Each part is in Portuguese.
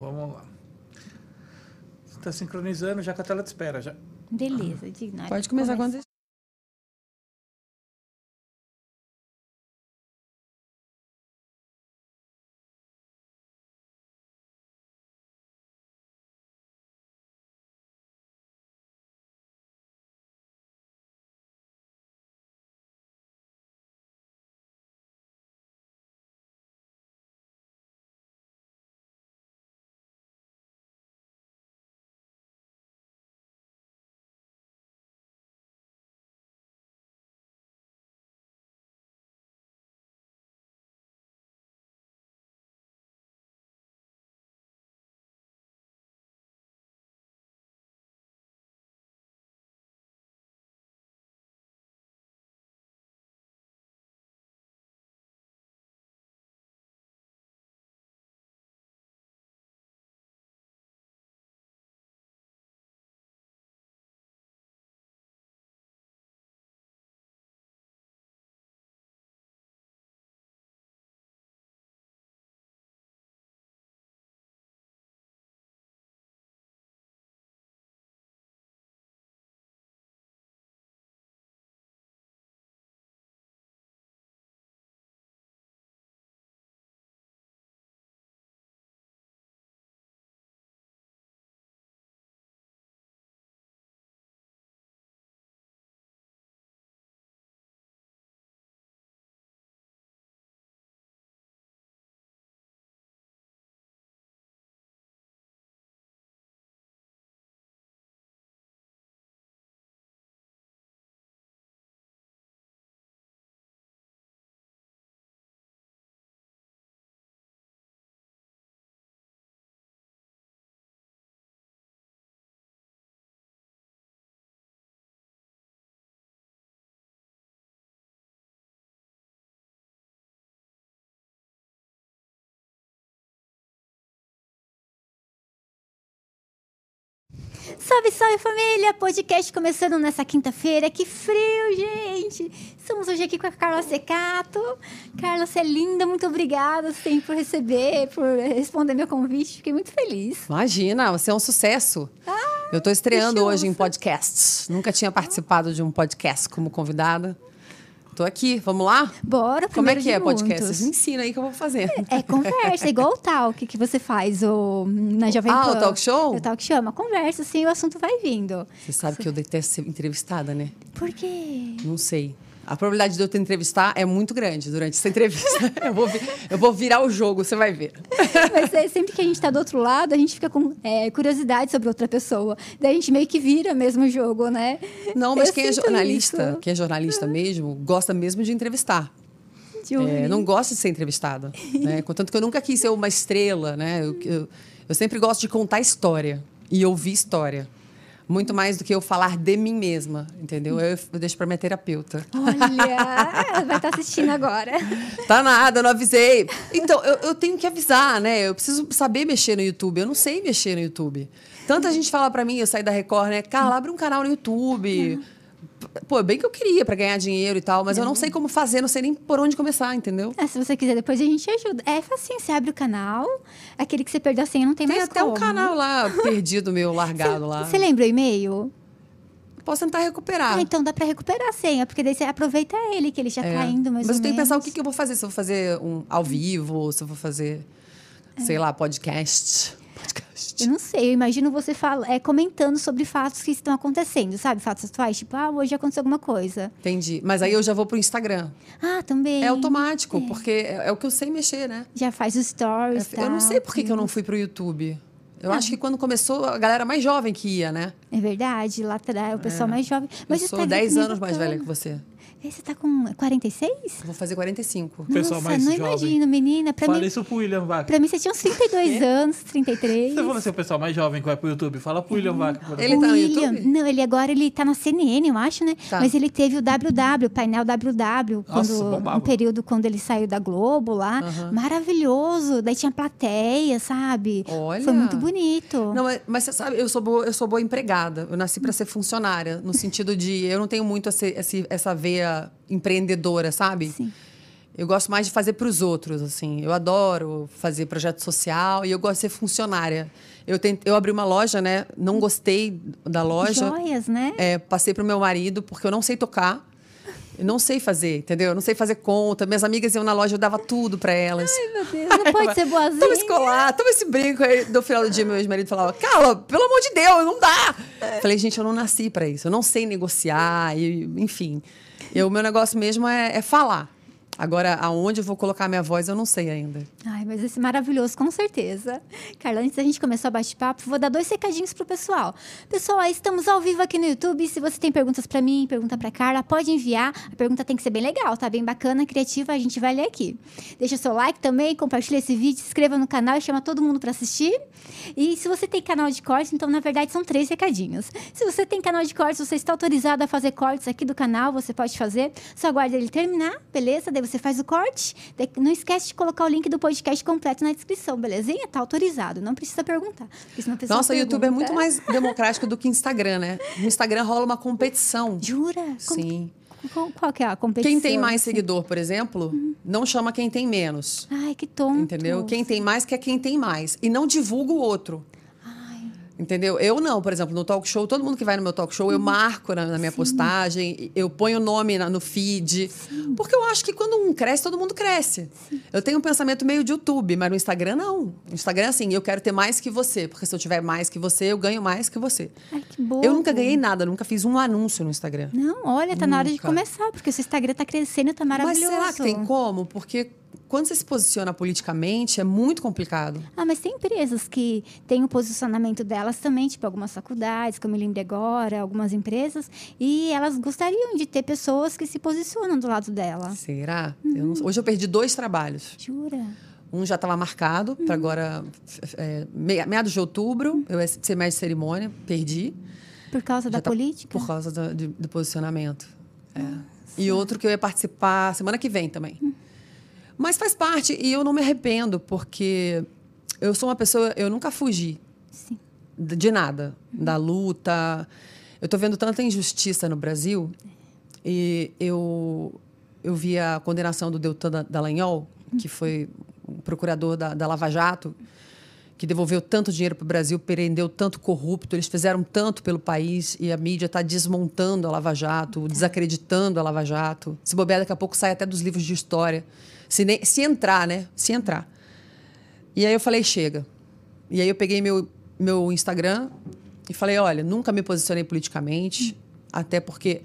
Vamos lá. Está sincronizando já com a tela de espera. Já. Beleza, Digna. Pode começar quando Salve, salve família! Podcast começando nessa quinta-feira. Que frio, gente! Estamos hoje aqui com a Carla Secato. Carla, você é linda, muito obrigada sempre por receber, por responder meu convite. Fiquei muito feliz. Imagina, você é um sucesso. Ah, Eu estou estreando hoje em podcasts. Nunca tinha participado de um podcast como convidada. Tô aqui, vamos lá? Bora, Como é que é podcast? muitos. Vocês me ensinam aí que eu vou fazer. É conversa, igual o talk que você faz o, na Jovem Ah, Pan. o talk show? O talk show é uma conversa, assim, o assunto vai vindo. Você sabe que eu detesto ser entrevistada, né? Por quê? Não sei. A probabilidade de eu te entrevistar é muito grande durante essa entrevista. eu, vou eu vou virar o jogo, você vai ver. Mas é, sempre que a gente tá do outro lado, a gente fica com é, curiosidade sobre outra pessoa. Daí a gente meio que vira mesmo o jogo, né? Não, mas Eu quem é jornalista, isso. quem é jornalista mesmo, gosta mesmo de entrevistar. De. É, não gosto de ser entrevistada. né? Contanto que eu nunca quis ser uma estrela, né? Eu, eu, eu sempre gosto de contar história e ouvir história. Muito mais do que eu falar de mim mesma, entendeu? Eu, eu deixo para minha terapeuta. Olha, vai estar assistindo agora. Tá nada, eu não avisei. Então, eu, eu tenho que avisar, né? Eu preciso saber mexer no YouTube. Eu não sei mexer no YouTube. Tanta gente fala pra mim, eu saí da Record, né? Carla, abre um canal no YouTube. Pô, bem que eu queria pra ganhar dinheiro e tal, mas eu não sei como fazer, não sei nem por onde começar, entendeu? Ah, se você quiser, depois a gente ajuda. É facinho, você abre o canal, aquele que você perdeu a senha não tem, Tem mais até como. um canal lá perdido meu, largado lá. Você lembra o e-mail? Posso tentar recuperar. Ah, então dá pra recuperar a senha, porque daí você aproveita ele, que ele já É. tá indo mais Mas eu tenho que pensar o que, que eu vou fazer. Se eu vou fazer um ao vivo, ou se eu vou fazer, sei É. lá, podcast. Podcast. Eu não sei, eu imagino você fala, é, comentando sobre fatos que estão acontecendo, sabe? Fatos atuais, tipo, ah, hoje aconteceu alguma coisa. Entendi. Mas aí eu já vou pro Instagram. Ah, também. É automático, porque é, é o que eu sei mexer, né? Já faz os stories, eu não tá? sei por que, que eu não fui pro YouTube. Eu acho que quando começou, a galera mais jovem que ia, né? É verdade, lá atrás, o pessoal mais jovem. Mas eu sou Instagram 10 também é anos mais velha que você. Você tá com 46? Vou fazer 45. Pessoal Nossa, mais não jovem. imagino, menina. Pra Fala mim, isso pro William Vaca. pra mim, você tinha uns 32 anos, 33. Você falou assim, o pessoal mais jovem que vai pro YouTube. Fala pro William Vaca. Ele tá no William, YouTube? Não, ele agora ele tá na CNN, eu acho, né? Tá. Mas ele teve o WW, o painel WW, Nossa, quando, bombava. um período quando ele saiu da Globo lá. Maravilhoso. Daí tinha plateia, sabe? Olha. Foi muito bonito. Não, mas, mas você sabe, eu sou boa, eu sou boa empregada. Eu nasci para ser funcionária, no sentido de eu não tenho muito esse- essa veia empreendedora, sabe? Sim. Eu gosto mais de fazer para os outros, assim. Eu adoro fazer projeto social e eu gosto de ser funcionária. Eu, tente, eu abri uma loja, né? Não gostei da loja. Joias, né? É, passei para o meu marido porque eu não sei tocar. Eu não sei fazer, entendeu? Eu não sei fazer conta. Minhas amigas iam na loja, eu dava tudo para elas. Ai, meu Deus, não pode ser boazinha. Toma esse colar, toma esse brinco. Aí, no final do dia, meu ex-marido falava, Carla, pelo amor de Deus, não dá. Falei, gente, eu não nasci para isso. Eu não sei negociar, e, enfim. O meu negócio mesmo é, é falar. Agora, aonde eu vou colocar minha voz, eu não sei ainda. Ai, mas esse é maravilhoso, com certeza. Carla, antes da gente começar o bate-papo, vou dar dois recadinhos pro pessoal. Pessoal, estamos ao vivo aqui no YouTube. Se você tem perguntas para mim, pergunta para Carla, pode enviar. A pergunta tem que ser bem legal, tá? Bem bacana, criativa, a gente vai ler aqui. Deixa seu like também, compartilha esse vídeo, se inscreva no canal e chama todo mundo para assistir. E se você tem canal de cortes, então na verdade são três recadinhos. Se você tem canal de cortes, você está autorizado a fazer cortes aqui do canal, você pode fazer. Só aguarda ele terminar, beleza? Daí você faz o corte. Não esquece de colocar o link do podcast completo na descrição, belezinha? Tá autorizado, não precisa perguntar. Nossa, o YouTube é muito mais democrático do que Instagram, né? No Instagram rola uma competição. Jura? Sim. Qual, qual que é a competição? Quem tem mais seguidor, por exemplo, uhum. não chama quem tem menos. Ai, que tonto. Entendeu? Quem tem mais quer quem tem mais. E não divulga o outro. Entendeu? Eu não, por exemplo, no talk show, todo mundo que vai no meu talk show, eu uhum. marco na, na minha Sim. postagem, eu ponho o nome na, no feed. Sim. Porque eu acho que quando um cresce, todo mundo cresce. Sim. Eu tenho um pensamento meio de YouTube, mas no Instagram não. No Instagram assim, eu quero ter mais que você, porque se eu tiver mais que você, eu ganho mais que você. Ai, que bom. Eu nunca ganhei nada, nunca fiz um anúncio no Instagram. Não, olha, tá nunca. na hora de começar, porque o seu Instagram tá crescendo, tá maravilhoso. Mas será que tem como? Porque quando você se posiciona politicamente, é muito complicado. Ah, mas tem empresas que têm o posicionamento delas também, tipo algumas faculdades, que eu me lembro agora, algumas empresas, e elas gostariam de ter pessoas que se posicionam do lado dela. Será? Uhum. Eu não... Hoje eu perdi dois trabalhos. Jura? Um já estava marcado uhum. para agora, é, meados de outubro, eu ia ser mestre de cerimônia, perdi. Por causa já da tá, política? Por causa do, do, do posicionamento. É. E outro que eu ia participar semana que vem também. Uhum. Mas faz parte e eu não me arrependo, porque eu sou uma pessoa, eu nunca fugi Sim. de nada, uhum. da luta. Eu estou vendo tanta injustiça no Brasil e eu eu vi a condenação do Deltan Dallagnol, que foi o procurador da, da Lava Jato, que devolveu tanto dinheiro para o Brasil, prendeu tanto corrupto, eles fizeram tanto pelo país e a mídia está desmontando a Lava Jato, desacreditando a Lava Jato. Se bobear, daqui a pouco sai até dos livros de história. Se, nem, se entrar, né? Se entrar. E aí eu falei, chega. E aí eu peguei meu, meu Instagram e falei, olha, nunca me posicionei politicamente, até porque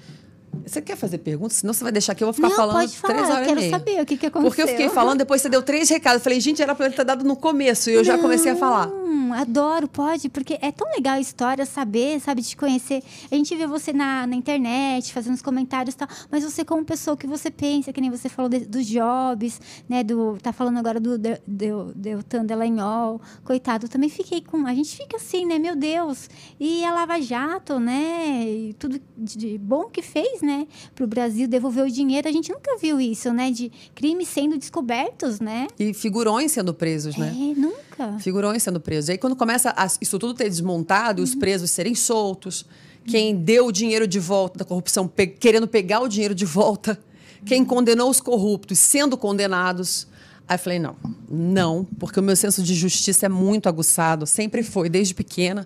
você quer fazer perguntas? Senão você vai deixar aqui, eu vou ficar não, falando pode falar, três horas eu quero e meia. saber o que, que aconteceu. Porque eu fiquei falando, depois você deu três recados. Eu falei, gente, era pra ele ter dado no começo. E eu já comecei a falar. Adoro, pode, porque é tão legal a história, saber, sabe, te conhecer. A gente vê você na, na internet, fazendo os comentários e tal, mas você como pessoa que você pensa, que nem você falou de, dos jobs, né, do, tá falando agora do Deltan Delanhol, coitado, eu também fiquei com, a gente fica assim, né, meu Deus, e a Lava Jato, né, e tudo de bom que fez, né, pro Brasil Brasil devolveu o dinheiro, a gente nunca viu isso, né? De crimes sendo descobertos, né? E figurões sendo presos, né? É, nunca. Figurões sendo presos. E aí, quando começa a, isso tudo ter desmontado e os uhum. presos serem soltos, quem deu o dinheiro de volta da corrupção, pe querendo pegar o dinheiro de volta, quem condenou os corruptos sendo condenados. Aí eu falei, não, não, porque o meu senso de justiça é muito aguçado, sempre foi, desde pequena.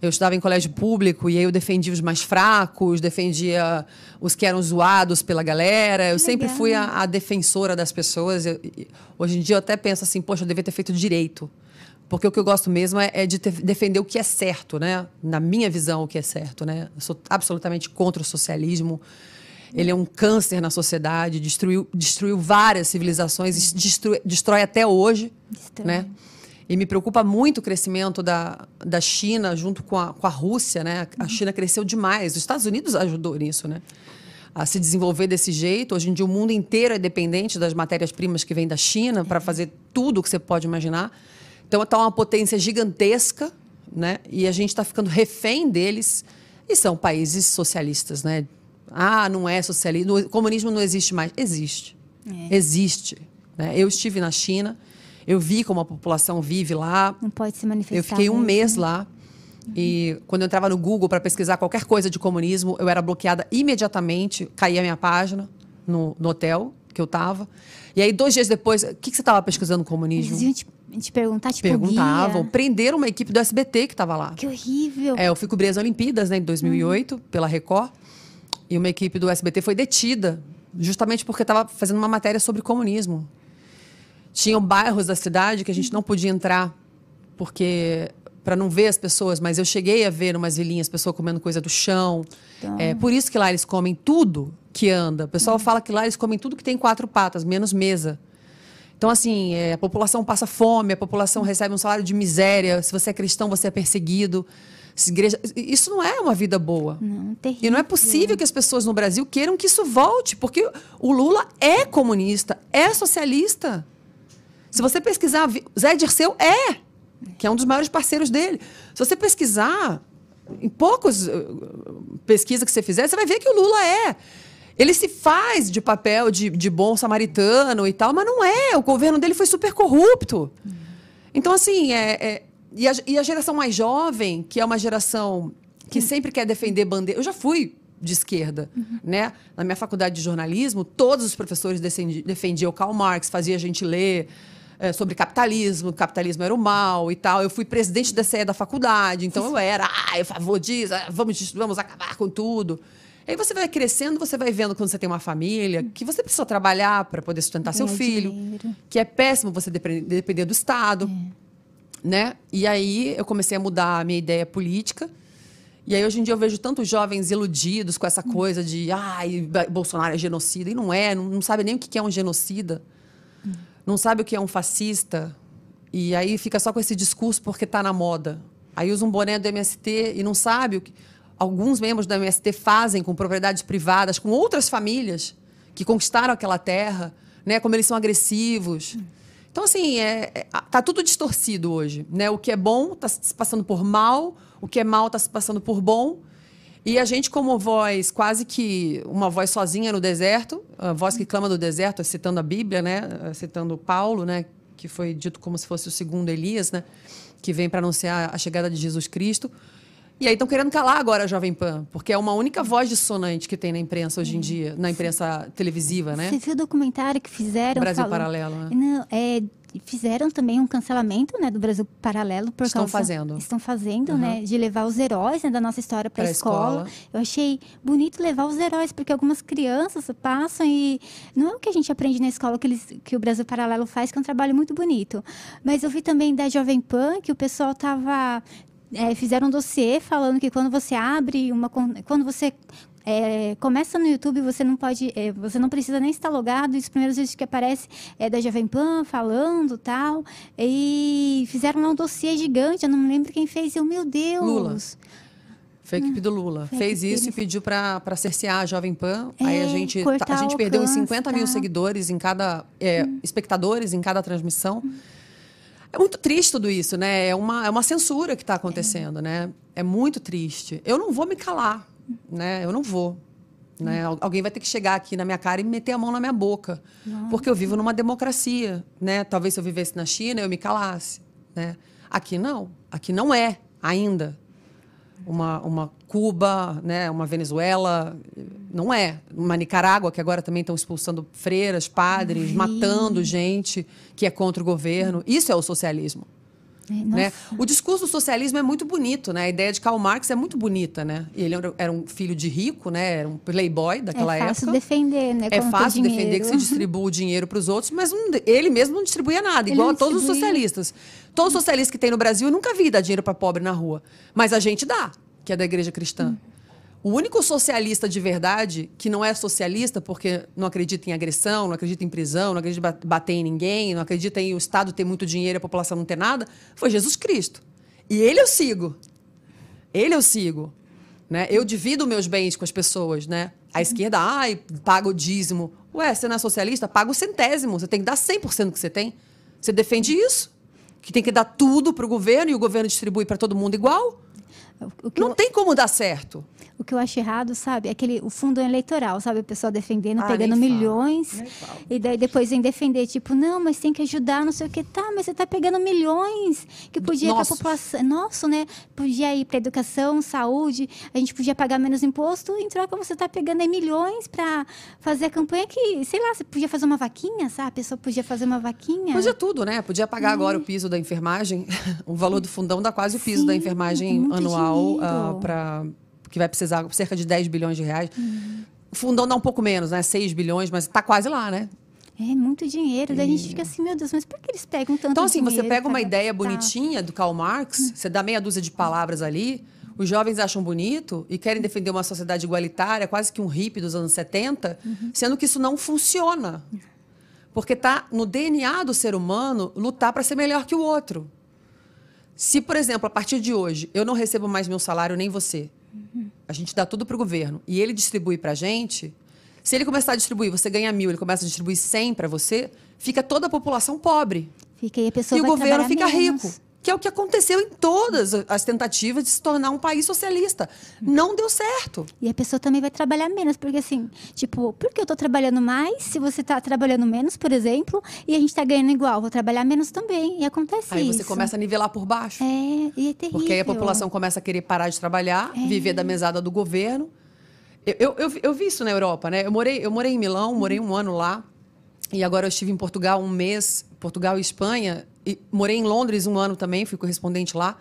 Eu estudava em colégio público e aí eu defendia os mais fracos, defendia os que eram zoados pela galera. Eu Legal. sempre fui a, a, defensora das pessoas. Eu, hoje em dia eu até penso assim, poxa, eu devia ter feito direito. Porque o que eu gosto mesmo é, é de defender o que é certo, né? Na minha visão, o que é certo, né? Eu sou absolutamente contra o socialismo. Ele é um câncer na sociedade, destruiu, destruiu várias civilizações, destrói, destrói até hoje, destrói. né? E me preocupa muito o crescimento da, da China junto com a, com a Rússia, né? A China cresceu demais. Os Estados Unidos ajudou nisso, né? A se desenvolver desse jeito. Hoje em dia o mundo inteiro é dependente das matérias-primas que vêm da China para fazer tudo o que você pode imaginar. Então está uma potência gigantesca, né? E a gente está ficando refém deles. E são países socialistas, né? Ah, não é socialismo. O comunismo não existe mais. Existe. É. Existe. Né? Eu estive na China eu vi como a população vive lá. Não pode se manifestar. Eu fiquei um mês lá. Uhum. E quando eu entrava no Google para pesquisar qualquer coisa de comunismo, eu era bloqueada imediatamente, caía a minha página no, no hotel, que eu estava. E aí, dois dias depois, o que, que você estava pesquisando comunismo? Eles iam te, te perguntar, tipo, Perguntavam. guia. Prenderam uma equipe do SBT que estava lá. Que horrível. É, eu fui cobrir as Olimpíadas, né, em 2008, pela Record. E uma equipe do SBT foi detida, justamente porque estava fazendo uma matéria sobre comunismo. Tinham bairros da cidade que a gente não podia entrar, porque para não ver as pessoas, mas eu cheguei a ver umas vilinhas pessoas comendo coisa do chão. Então. É, por isso que lá eles comem tudo que anda. O pessoal fala que lá eles comem tudo que tem quatro patas, menos mesa. Então, assim, é, a população passa fome, a população recebe um salário de miséria. Se você é cristão, você é perseguido. Se igreja... Isso não é uma vida boa. Não, terrível. E não é possível que as pessoas no Brasil queiram que isso volte, porque o Lula é comunista, é socialista. Se você pesquisar, Zé Dirceu é, que é um dos maiores parceiros dele. Se você pesquisar, em poucas uh, pesquisas que você fizer, você vai ver que o Lula é. Ele se faz de papel de, de bom samaritano e tal, mas não é. O governo dele foi super corrupto. Então, assim, é, é- e, a, e a geração mais jovem, que é uma geração que sempre quer defender bandeira. Eu já fui de esquerda, né? Na minha faculdade de jornalismo, todos os professores defendi- defendiam Karl Marx, fazia a gente ler é, sobre capitalismo, capitalismo era o mal e tal. Eu fui presidente da CE da faculdade, então eu era, ah, eu favor disso, ah, vamos, vamos acabar com tudo. Aí você vai crescendo, você vai vendo quando você tem uma família que você precisa trabalhar para poder sustentar seu filho, dinheiro. que é péssimo você depender, do Estado, né? E aí eu comecei a mudar a minha ideia política. E aí hoje em dia eu vejo tantos jovens iludidos com essa coisa de, ai, Ba- Bolsonaro é genocida. E não é, não, não sabe nem o que é um genocida. Não sabe o que é um fascista. E aí fica só com esse discurso porque está na moda. Aí usa um boné do MST e não sabe o que alguns membros do MST fazem com propriedades privadas, com outras famílias que conquistaram aquela terra, né? Como eles são agressivos. Então, assim, é, é- tá tudo distorcido hoje. Né? O que é bom está se passando por mal, o que é mal está se passando por bom. E a gente, como voz, quase que uma voz sozinha no deserto, a voz que clama do deserto, citando a Bíblia, né? citando Paulo, né? que foi dito como se fosse o segundo Elias, né? que vem para anunciar a chegada de Jesus Cristo. E aí estão querendo calar agora a Jovem Pan, porque é uma única voz dissonante que tem na imprensa hoje em dia, na imprensa televisiva, né? Você viu o documentário que fizeram? Brasil falando- Paralelo, né? Não, é, fizeram também um cancelamento né, do Brasil Paralelo. Por Estão causa- fazendo. Estão fazendo, né? De levar os heróis né, da nossa história para a escola. escola. Eu achei bonito levar os heróis, porque algumas crianças passam e não é o que a gente aprende na escola que, eles, que o Brasil Paralelo faz, que é um trabalho muito bonito. Mas eu vi também da Jovem Pan que o pessoal estava é, fizeram um dossiê falando que quando você abre uma quando você é, começa no YouTube você não pode é, você não precisa nem estar logado os primeiros vídeos que aparece é da Jovem Pan falando tal e fizeram lá um dossiê gigante eu não me lembro quem fez eu meu Deus Lula. Foi a equipe do Lula. Foi Fez isso deles. e pediu para cercear a Jovem Pan. Aí a É, gente, tá- a gente perdeu uns alcance, 50 mil tá. seguidores em cada. é, espectadores em cada transmissão. É muito triste tudo isso, né? É uma, é uma censura que está acontecendo, né? É muito triste. Eu não vou me calar, né? Eu não vou. Né? Al- Alguém vai ter que chegar aqui na minha cara e meter a mão na minha boca. Porque eu vivo numa democracia, né? Talvez se eu vivesse na China, eu me calasse, né? Aqui não. Aqui não é ainda uma, uma Cuba, né, uma Venezuela, não é. Uma Nicarágua, que agora também estão expulsando freiras, padres, matando gente que é contra o governo. Isso é o socialismo. É, Né? O discurso do socialismo é muito bonito, né? A ideia de Karl Marx é muito bonita, né? Ele era- um filho de rico, né? Era um playboy daquela é fácil época. defender, né? É fácil defender que se distribua o dinheiro para os outros, mas não- ele mesmo não distribuía nada, Ele igual a todos os socialistas. Todos os socialistas que tem no Brasil, eu nunca vi dar dinheiro para pobre na rua. Mas a gente dá, que é da igreja cristã. O único socialista de verdade, que não é socialista porque não acredita em agressão, não acredita em prisão, não acredita em ba- bater em ninguém, não acredita em o Estado ter muito dinheiro e a população não ter nada, foi Jesus Cristo. E ele eu sigo. Ele eu sigo. Né? Eu divido meus bens com as pessoas, né? A esquerda, ai, paga o dízimo. Ué, você não é socialista? Paga o centésimo. Você tem que dar 100% do que você tem. Você defende isso? Que tem que dar tudo para o governo e o governo distribui para todo mundo igual? Não eu, tem como dar certo. o que eu acho errado, sabe? É aquele, o fundo eleitoral, sabe? O pessoal defendendo, Ah, pegando milhões. E daí depois vem defender, tipo, não, mas tem que ajudar, não sei o que. Tá, mas você tá pegando milhões que podia ir pra Nossos. população. Nosso, né? Podia ir pra educação, saúde, a gente podia pagar menos imposto, em troca você tá pegando aí milhões pra fazer a campanha que, sei lá, você podia fazer uma vaquinha, sabe? A pessoa podia fazer uma vaquinha. Podia tudo, né? Podia pagar agora o piso da enfermagem. o valor do fundão dá quase o piso da Sim, enfermagem é muito anual dinheiro. para que vai precisar cerca de 10 bilhões de reais. O fundão dá um pouco menos, né? 6 bilhões, mas tá quase lá, né? É muito dinheiro. Daí a gente fica assim, meu Deus, mas por que eles pegam tanto Então, assim, você pega uma ideia gastar? bonitinha do Karl Marx, você dá meia dúzia de palavras ali, os jovens acham bonito e querem defender uma sociedade igualitária, quase que um hippie dos anos 70, sendo que isso não funciona. Porque tá no DNA do ser humano lutar para ser melhor que o outro. Se, por exemplo, a partir de hoje, eu não recebo mais meu salário, nem você. A gente dá tudo para o governo e ele distribui para a gente. Se ele começar a distribuir, você ganha mil, ele começa a distribuir 100 para você, fica toda a população pobre. Fica aí, a pessoa E o governo fica menos. rico. Que é o que aconteceu em todas as tentativas de se tornar um país socialista. Não deu certo. E a pessoa também vai trabalhar menos, porque assim, tipo, por que eu tô trabalhando mais se você tá trabalhando menos, por exemplo, e a gente tá ganhando igual? Vou trabalhar menos também. E acontece Aí isso. você começa a nivelar por baixo. É, e é terrível. Porque aí a população começa a querer parar de trabalhar, viver da mesada do governo. Eu, eu, eu, vi- eu vi isso na Europa, né? Eu morei, eu morei em Milão, morei um ano lá. E agora eu estive em Portugal um mês, Portugal e Espanha. E morei em Londres um ano também, fui correspondente lá.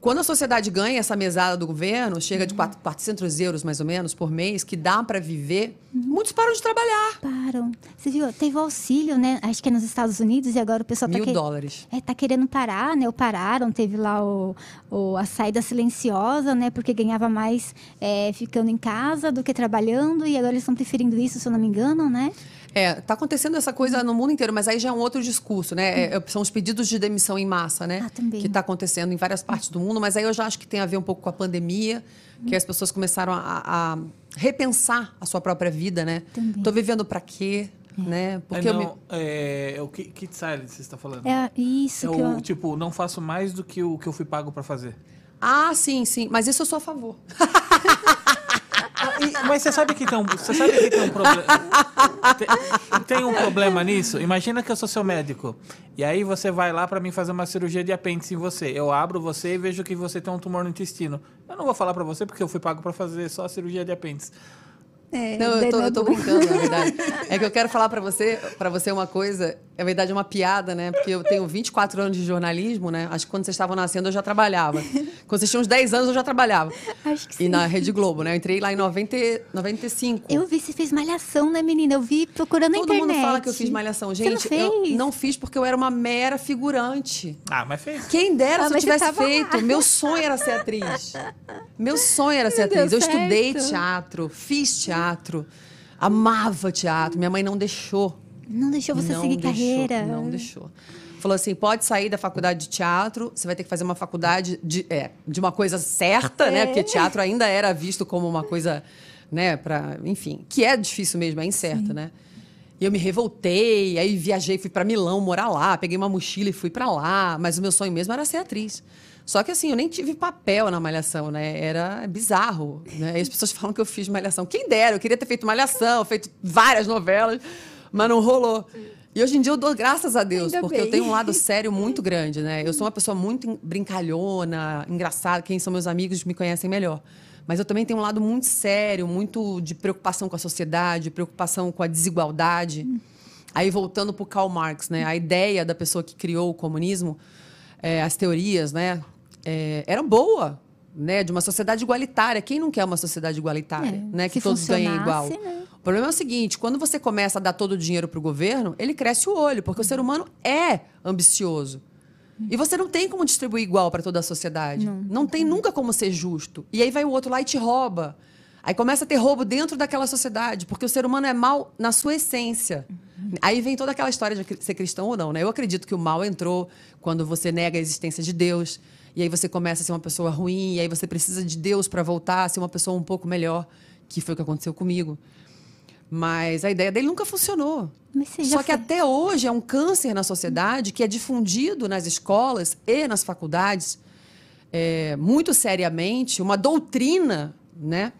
Quando a sociedade ganha essa mesada do governo, chega de quatro- 400 euros mais ou menos por mês, que dá para viver, muitos param de trabalhar. Param. Você viu? Teve o auxílio, né? Acho que é nos Estados Unidos e agora o pessoal Mil tá que- dólares. É, tá querendo parar, né? Ou pararam, teve lá o, o- a saída silenciosa, né? Porque ganhava mais é, ficando em casa do que trabalhando, e agora eles estão preferindo isso, se eu não me engano, né? É, tá acontecendo essa coisa no mundo inteiro, mas aí já é um outro discurso, né? É, são os pedidos de demissão em massa, né? Ah, também. Que está acontecendo em várias partes do mundo, mas aí eu já acho que tem a ver um pouco com a pandemia, que as pessoas começaram a, a repensar a sua própria vida, né? Também. Tô vivendo para quê, né? É, Porque eu me... não, é, é o Ki- Kid Silence você está falando. É isso É que o, eu... tipo, não faço mais do que o que eu fui pago para fazer. Ah, sim, sim, mas isso eu sou a favor. E- mas você sabe que tem um, você sabe que tem um problema. Tem, tem um problema nisso. Imagina que eu sou seu médico. E aí você vai lá para mim fazer uma cirurgia de apêndice em você. Eu abro você e vejo que você tem um tumor no intestino. Eu não vou falar para você porque eu fui pago para fazer só a cirurgia de apêndice. É, Não, eu tô, não eu tô brincando, na verdade. É que eu quero falar pra você, para você uma coisa, é verdade, é uma piada, né? Porque eu tenho 24 anos de jornalismo, né? Acho que quando vocês estavam nascendo eu já trabalhava. Quando vocês tinham uns 10 anos eu já trabalhava. Acho que E sim. na Rede Globo, né? Eu entrei lá em 90, e- 95. Eu vi, você fez malhação, né, menina? Eu vi procurando na Todo internet. mundo fala que eu fiz malhação. Você Gente, não eu fez? não fiz porque eu era uma mera figurante. Ah, mas fez. Quem dera Ah, se eu você tivesse tava lá. feito. Meu sonho era ser atriz. Meu sonho era ser Não atriz. Eu estudei certo. teatro, fiz teatro, amava teatro. Minha mãe não deixou. Não deixou você não seguir deixou, carreira. Não deixou. Falou assim: pode sair da faculdade de teatro, você vai ter que fazer uma faculdade de, é, de uma coisa certa, É. né? Porque teatro ainda era visto como uma coisa, né, para, enfim, que é difícil mesmo, é incerta, né? E eu me revoltei, aí viajei, fui para Milão morar lá, peguei uma mochila e fui para lá, mas o meu sonho mesmo era ser atriz. Só que assim, eu nem tive papel na malhação, né? Era bizarro, né? E as pessoas falam que eu fiz malhação. Quem dera, eu queria ter feito malhação, feito várias novelas, mas não rolou. E hoje em dia eu dou graças a Deus, Ainda porque bem. eu tenho um lado sério muito grande, né? Eu sou uma pessoa muito brincalhona, engraçada. Quem são meus amigos me conhecem melhor. Mas eu também tenho um lado muito sério, muito de preocupação com a sociedade, preocupação com a desigualdade. Aí voltando para o Karl Marx, né? A ideia da pessoa que criou o comunismo, é, as teorias, né? É, era boa, né? De uma sociedade igualitária. Quem não quer uma sociedade igualitária, É, né? Que todos ganhem igual. né? O problema é o seguinte: quando você começa a dar todo o dinheiro para o governo, ele cresce o olho, porque o ser humano é ambicioso. E você não tem como distribuir igual para toda a sociedade. Não, tem nunca como ser justo. E aí vai o outro lá e te rouba. Aí começa a ter roubo dentro daquela sociedade, porque o ser humano é mal na sua essência. Aí vem toda aquela história de ser cristão ou não, né? Eu acredito que o mal entrou quando você nega a existência de Deus. E aí você começa a ser uma pessoa ruim, e aí você precisa de Deus para voltar a ser uma pessoa um pouco melhor, que foi o que aconteceu comigo. Mas a ideia dele nunca funcionou. Só que foi- até hoje é um câncer na sociedade que é difundido nas escolas e nas faculdades. é, muito seriamente uma doutrina, né?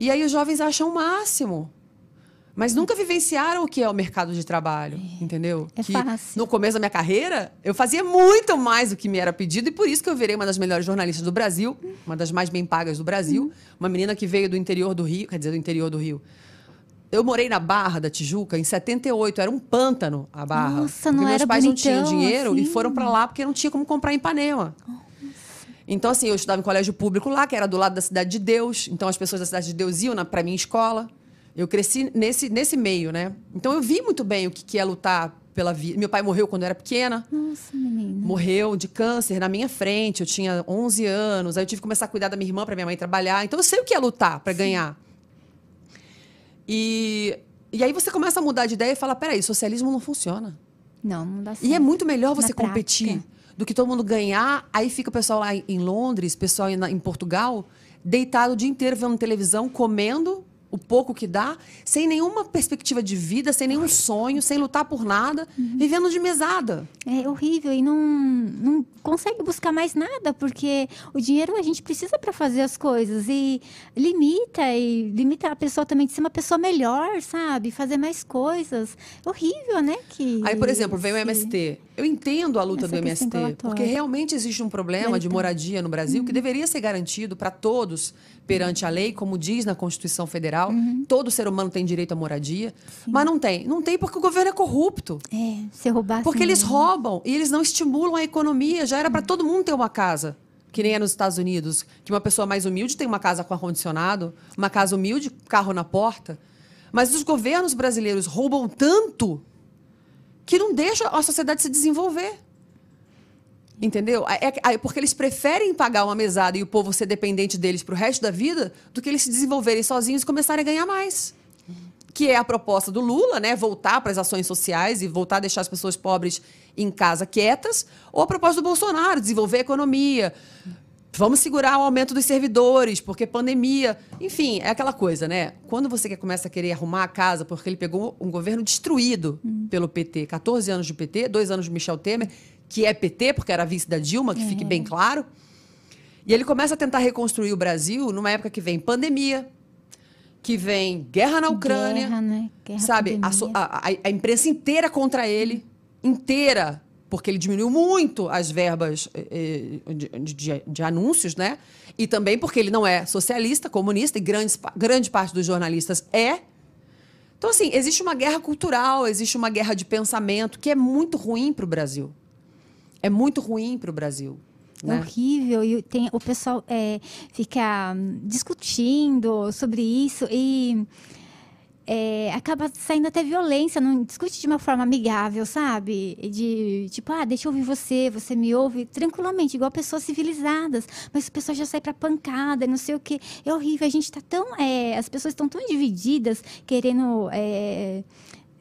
E aí os jovens acham o máximo. Mas nunca vivenciaram o que é o mercado de trabalho, entendeu? É que fácil. no começo da minha carreira, eu fazia muito mais do que me era pedido e por isso que eu virei uma das melhores jornalistas do Brasil, uma das mais bem pagas do Brasil, uma menina que veio do interior do Rio, quer dizer, do interior do Rio. Eu morei na Barra da Tijuca em 78, era um pântano a Barra. Nossa, não meus era pais não tinham bonitão, dinheiro e assim? foram para lá porque não tinha como comprar em Ipanema. Então, assim, eu estudava em colégio público lá, que era do lado da Cidade de Deus. Então, as pessoas da Cidade de Deus iam para minha escola. Eu cresci nesse, nesse meio, né? Então, eu vi muito bem o que, que é lutar pela vida. Meu pai morreu quando eu era pequena. Nossa, menina. Morreu de câncer na minha frente. Eu tinha 11 anos. Aí eu tive que começar a cuidar da minha irmã para minha mãe trabalhar. Então, eu sei o que é lutar para ganhar. E, e aí você começa a mudar de ideia e fala: peraí, socialismo não funciona. Não, não dá certo. E é muito melhor Na você competir prática. do que todo mundo ganhar. Aí fica o pessoal lá em Londres, pessoal em, em Portugal, deitado o dia inteiro vendo televisão, comendo o pouco que dá, sem nenhuma perspectiva de vida, sem nenhum sonho, sem lutar por nada, Uhum. vivendo de mesada. É horrível e não, não consegue buscar mais nada, porque o dinheiro a gente precisa para fazer as coisas e limita e limita a pessoa também de ser uma pessoa melhor, sabe? Fazer mais coisas. Horrível, né? Que Aí, por exemplo, vem o MST. Eu entendo a luta Essa do MST, porque realmente existe um problema de moradia no Brasil que deveria ser garantido para todos perante a lei, como diz na Constituição Federal. Todo ser humano tem direito à moradia, mas não tem. Não tem porque o governo é corrupto. É, se roubar Porque eles roubam e eles não estimulam a economia. Já era para todo mundo ter uma casa. Que nem é nos Estados Unidos, que uma pessoa mais humilde tem uma casa com ar-condicionado, uma casa humilde, carro na porta. Mas os governos brasileiros roubam tanto que não deixa a sociedade se desenvolver. Entendeu? É, é- é porque eles preferem pagar uma mesada e o povo ser dependente deles pro resto da vida do que eles se desenvolverem sozinhos e começarem a ganhar mais que é a proposta do Lula, né? Voltar para as ações sociais e voltar a deixar as pessoas pobres em casa quietas, ou a proposta do Bolsonaro, desenvolver a economia. Vamos segurar o aumento dos servidores, porque pandemia. Enfim, é aquela coisa, né? Quando você começa a querer arrumar a casa, porque ele pegou um governo destruído pelo PT, 14 anos de PT, dois anos de Michel Temer, que é PT, porque era vice da Dilma, que fique bem claro. E ele começa a tentar reconstruir o Brasil numa época que vem pandemia, que vem guerra na Ucrânia, Guerra, né? Guerra, sabe? A, a- a- imprensa inteira contra ele, inteira, porque ele diminuiu muito as verbas eh, eh, de, de- de anúncios, né? E também porque ele não é socialista, comunista, e grande parte dos jornalistas é. Então, assim, existe uma guerra cultural, existe uma guerra de pensamento que é muito ruim para o Brasil. É muito ruim para o Brasil. É Né? horrível. E tem, o pessoal é, fica hum, discutindo sobre isso e é, acaba saindo até violência, não discute de uma forma amigável, sabe? De tipo, ah, deixa eu ouvir você, você me ouve tranquilamente, igual pessoas civilizadas. Mas o pessoal já sai pra pancada, não sei o quê. É horrível. A gente tá tão. é, as pessoas estão tão divididas, querendo. é,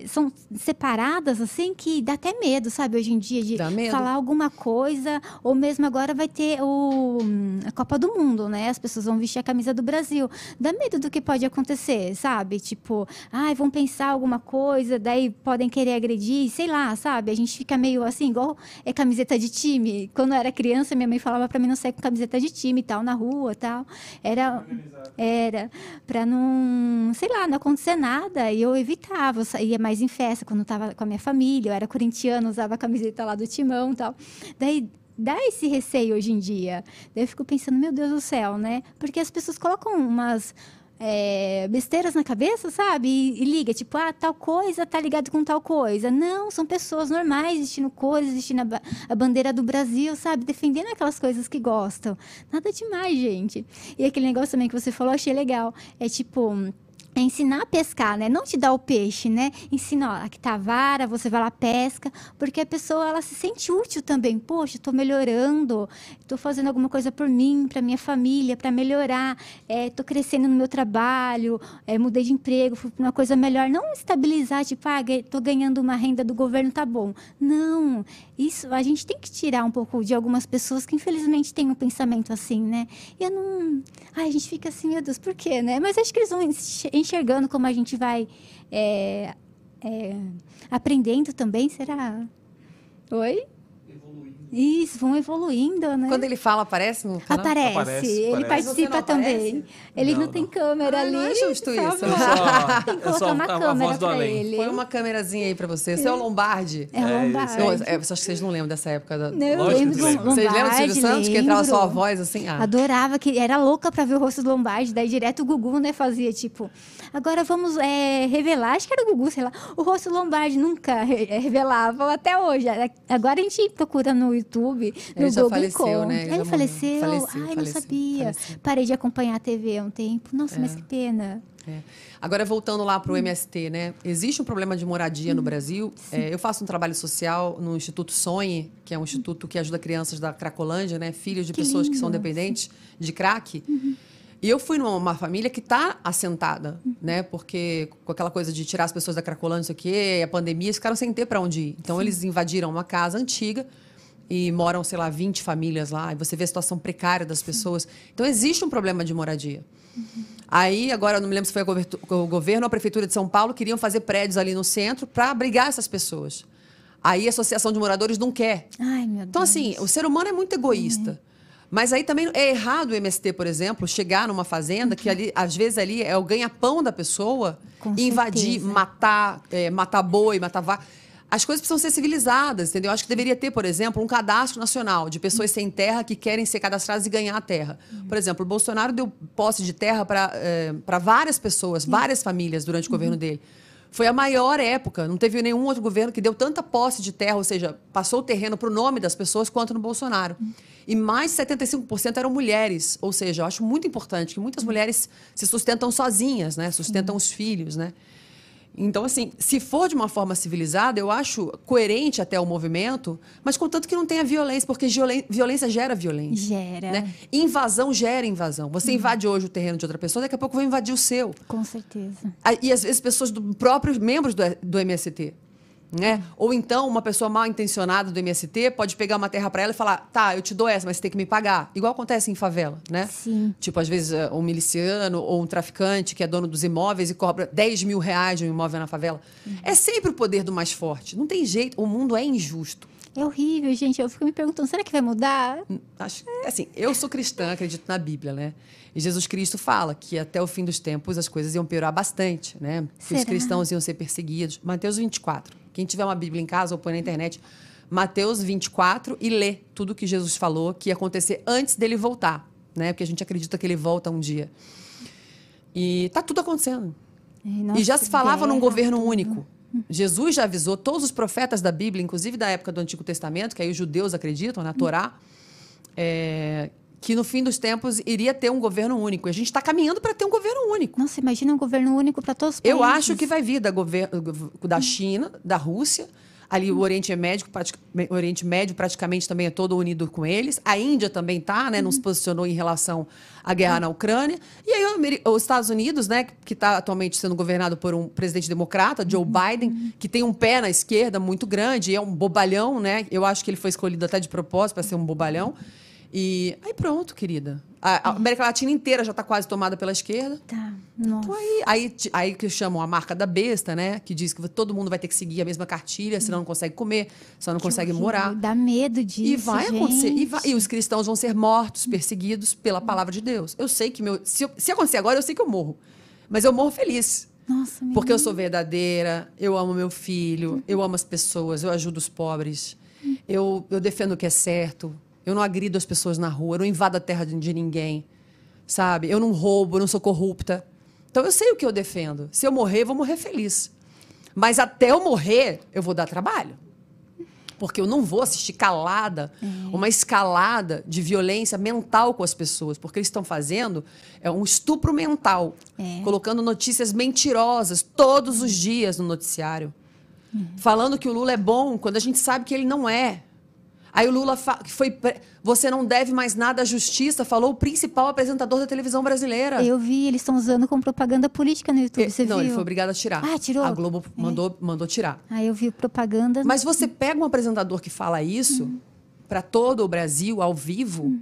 são separadas assim que dá até medo, sabe? Hoje em dia de falar alguma coisa, ou mesmo agora vai ter o, a Copa do Mundo, né? As pessoas vão vestir a camisa do Brasil. Dá medo do que pode acontecer, sabe? Tipo, ai, vão pensar alguma coisa, daí podem querer agredir, sei lá, sabe? A gente fica meio assim, igual é camiseta de time. Quando eu era criança, minha mãe falava pra mim não sair com camiseta de time e tal, na rua tal. Era, era pra não, sei lá, não acontecer nada. E eu evitava, eu saía mais em festa quando eu tava com a minha família. Eu era corintiana, usava a camiseta lá do timão e tal. Daí dá esse receio hoje em dia. Daí eu fico pensando, meu Deus do céu, né? Porque as pessoas colocam umas é, besteiras na cabeça, sabe? E, e liga, tipo, ah, tal coisa tá ligado com tal coisa. Não, são pessoas normais vestindo cores, vestindo a, a bandeira do Brasil, sabe? Defendendo aquelas coisas que gostam. Nada demais, gente. E aquele negócio também que você falou, achei legal. É tipo. É ensinar a pescar, né? Não te dar o peixe, né? Ensina, ó, aqui tá a vara, você vai lá, pesca, porque a pessoa, ela se sente útil também. Poxa, estou melhorando, estou fazendo alguma coisa por mim, para minha família, para melhorar, estou crescendo no meu trabalho, é, mudei de emprego, fui para uma coisa melhor. Não estabilizar, tipo, ah, estou ganhando uma renda do governo, tá bom. Não, isso a gente tem que tirar um pouco de algumas pessoas que infelizmente têm um pensamento assim, né? E eu não. Ai, a gente fica assim, meu Deus, por quê, né? Mas acho que eles vão enxergando como a gente vai é, é, aprendendo também, será? Oi? Isso, vão evoluindo, né? Quando ele fala, aparece no canal? Aparece, Aparece, ele aparece. participa também. Ele não, Não, tem câmera Ai, ali. não é justo isso. Só- Tem que é colocar uma câmera pra além. ele. Põe uma câmerazinha aí pra você. Você é o Lombardi. É É, Lombardi. Eu, é, acho que vocês não lembram dessa época. Da... Não, eu lembro do. Lombardi, Vocês lembram do Silvio Santos? Que entrava só a voz assim? Ah. Adorava, que era louca pra ver o rosto do Lombardi. Daí direto o Gugu, né, fazia tipo... Agora vamos é, revelar, acho que era o Gugu, sei lá. O rosto do Lombardi nunca é, revelava, até hoje. Agora a gente procura no YouTube, no Ele já Google faleceu, encontra. né? Ele Ele faleceu? Faleceu, Ai, não faleceu, sabia. faleceu. Parei de acompanhar a TV há um tempo. Nossa, mas que pena. É. Agora, voltando lá para o MST, né? Existe um problema de moradia no Brasil. É, eu faço um trabalho social no Instituto Sonhe, que é um instituto que ajuda crianças da Cracolândia, né? Filhos de Que pessoas que são lindo. dependentes de crack. E eu fui numa família que está assentada, né? Porque com aquela coisa de tirar as pessoas da Cracolândia, não sei o quê, a pandemia, eles ficaram sem ter para onde ir. Então, eles invadiram uma casa antiga e moram, sei lá, 20 famílias lá. E você vê a situação precária das pessoas. Então, existe um problema de moradia. Aí, agora, eu não me lembro se foi o governo ou a prefeitura de São Paulo, queriam fazer prédios ali no centro para abrigar essas pessoas. Aí, a associação de moradores não quer. Ai, meu Então, Deus. assim, o ser humano é muito egoísta. Mas aí também é errado o MST, por exemplo, chegar numa fazenda que ali, às vezes ali é o ganha-pão da pessoa, Com invadir, certeza. matar, é, matar boi, matar vaca. As coisas precisam ser civilizadas, entendeu? Acho que deveria ter, por exemplo, um cadastro nacional de pessoas sem terra que querem ser cadastradas e ganhar a terra. Por exemplo, o Bolsonaro deu posse de terra para várias pessoas, várias famílias durante o governo dele. Foi a maior época, não teve nenhum outro governo que deu tanta posse de terra, ou seja, passou o terreno para o nome das pessoas quanto no Bolsonaro. E mais de 75% eram mulheres, ou seja, eu acho muito importante que muitas mulheres se sustentam sozinhas, né? Sustentam os filhos, né? Então, assim, se for de uma forma civilizada, eu acho coerente até o movimento, mas contanto que não tenha violência, porque violência gera violência. Gera. Né? Invasão gera invasão. Você invade hoje o terreno de outra pessoa, daqui a pouco vai invadir o seu. Com certeza. E às vezes pessoas do próprios membros do, do MST. Né? Ou então uma pessoa mal intencionada do MST pode pegar uma terra para ela e falar: tá, eu te dou essa, mas você tem que me pagar. Igual acontece em favela, né? Sim. Tipo, às vezes eh, um miliciano ou um traficante que é dono dos imóveis e cobra 10 mil reais de um imóvel na favela. É sempre o poder do mais forte. Não tem jeito. O mundo é injusto. É horrível, gente. Eu fico me perguntando, será que vai mudar? Acho, assim, eu sou cristã, acredito na Bíblia, né? E Jesus Cristo fala que até o fim dos tempos as coisas iam piorar bastante, né? Que Será? os cristãos iam ser perseguidos. Mateus 24. Quem tiver uma Bíblia em casa ou põe na internet, Mateus 24 e lê tudo que Jesus falou que ia acontecer antes dele voltar, né? Porque a gente acredita que ele volta um dia. E tá tudo acontecendo. Nossa, e já se falava num governo tudo. único. Jesus já avisou todos os profetas da Bíblia, inclusive da época do Antigo Testamento, que aí os judeus acreditam, na Torá, é, que no fim dos tempos iria ter um governo único. E a gente está caminhando para ter um governo único. Nossa, imagina um governo único para todos os países. Eu acho que vai vir da, da China, da Rússia. Ali o Oriente Médio, pratic- o Oriente Médio praticamente também é todo unido com eles. A Índia também está, né? Não se posicionou em relação à guerra na Ucrânia. E aí os Estados Unidos, né? Que está atualmente sendo governado por um presidente democrata, Joe Biden, que tem um pé na esquerda muito grande, e é um bobalhão, né? Eu acho que ele foi escolhido até de propósito para ser um bobalhão. E aí pronto, querida. A, a América Latina inteira já está quase tomada pela esquerda. Tá, nossa. Então, aí, aí, aí que chamam a marca da besta, né? Que diz que todo mundo vai ter que seguir a mesma cartilha, senão não consegue comer, senão não consegue horrível, morar. Dá medo disso, E vai acontecer. E, gente. vai- e os cristãos vão ser mortos, perseguidos pela palavra de Deus. Eu sei que meu. Se, eu- se acontecer agora, eu sei que eu morro. Mas eu morro feliz. Nossa, Porque eu sou verdadeira, eu amo meu filho, eu amo as pessoas, eu ajudo os pobres, eu, eu defendo o que é certo, eu não agrido as pessoas na rua, eu não invado a terra de, ninguém, sabe? Eu não roubo, eu não sou corrupta. Então eu sei o que eu defendo. Se eu morrer, eu vou morrer feliz. Mas até eu morrer, eu vou dar trabalho. Porque eu não vou assistir calada, uma escalada de violência mental com as pessoas. Porque eles estão fazendo é um estupro mental. É. Colocando notícias mentirosas todos os dias no noticiário. Falando que o Lula é bom quando a gente sabe que ele não é. Aí o Lula que foi. Você não deve mais nada à justiça, falou o principal apresentador da televisão brasileira. Eu vi, eles estão usando como propaganda política no YouTube, você não, viu? ele foi obrigado a tirar. Ah, tirou? A Globo mandou, mandou tirar. Aí eu vi propaganda. Mas você pega um apresentador que fala isso para todo o Brasil, ao vivo,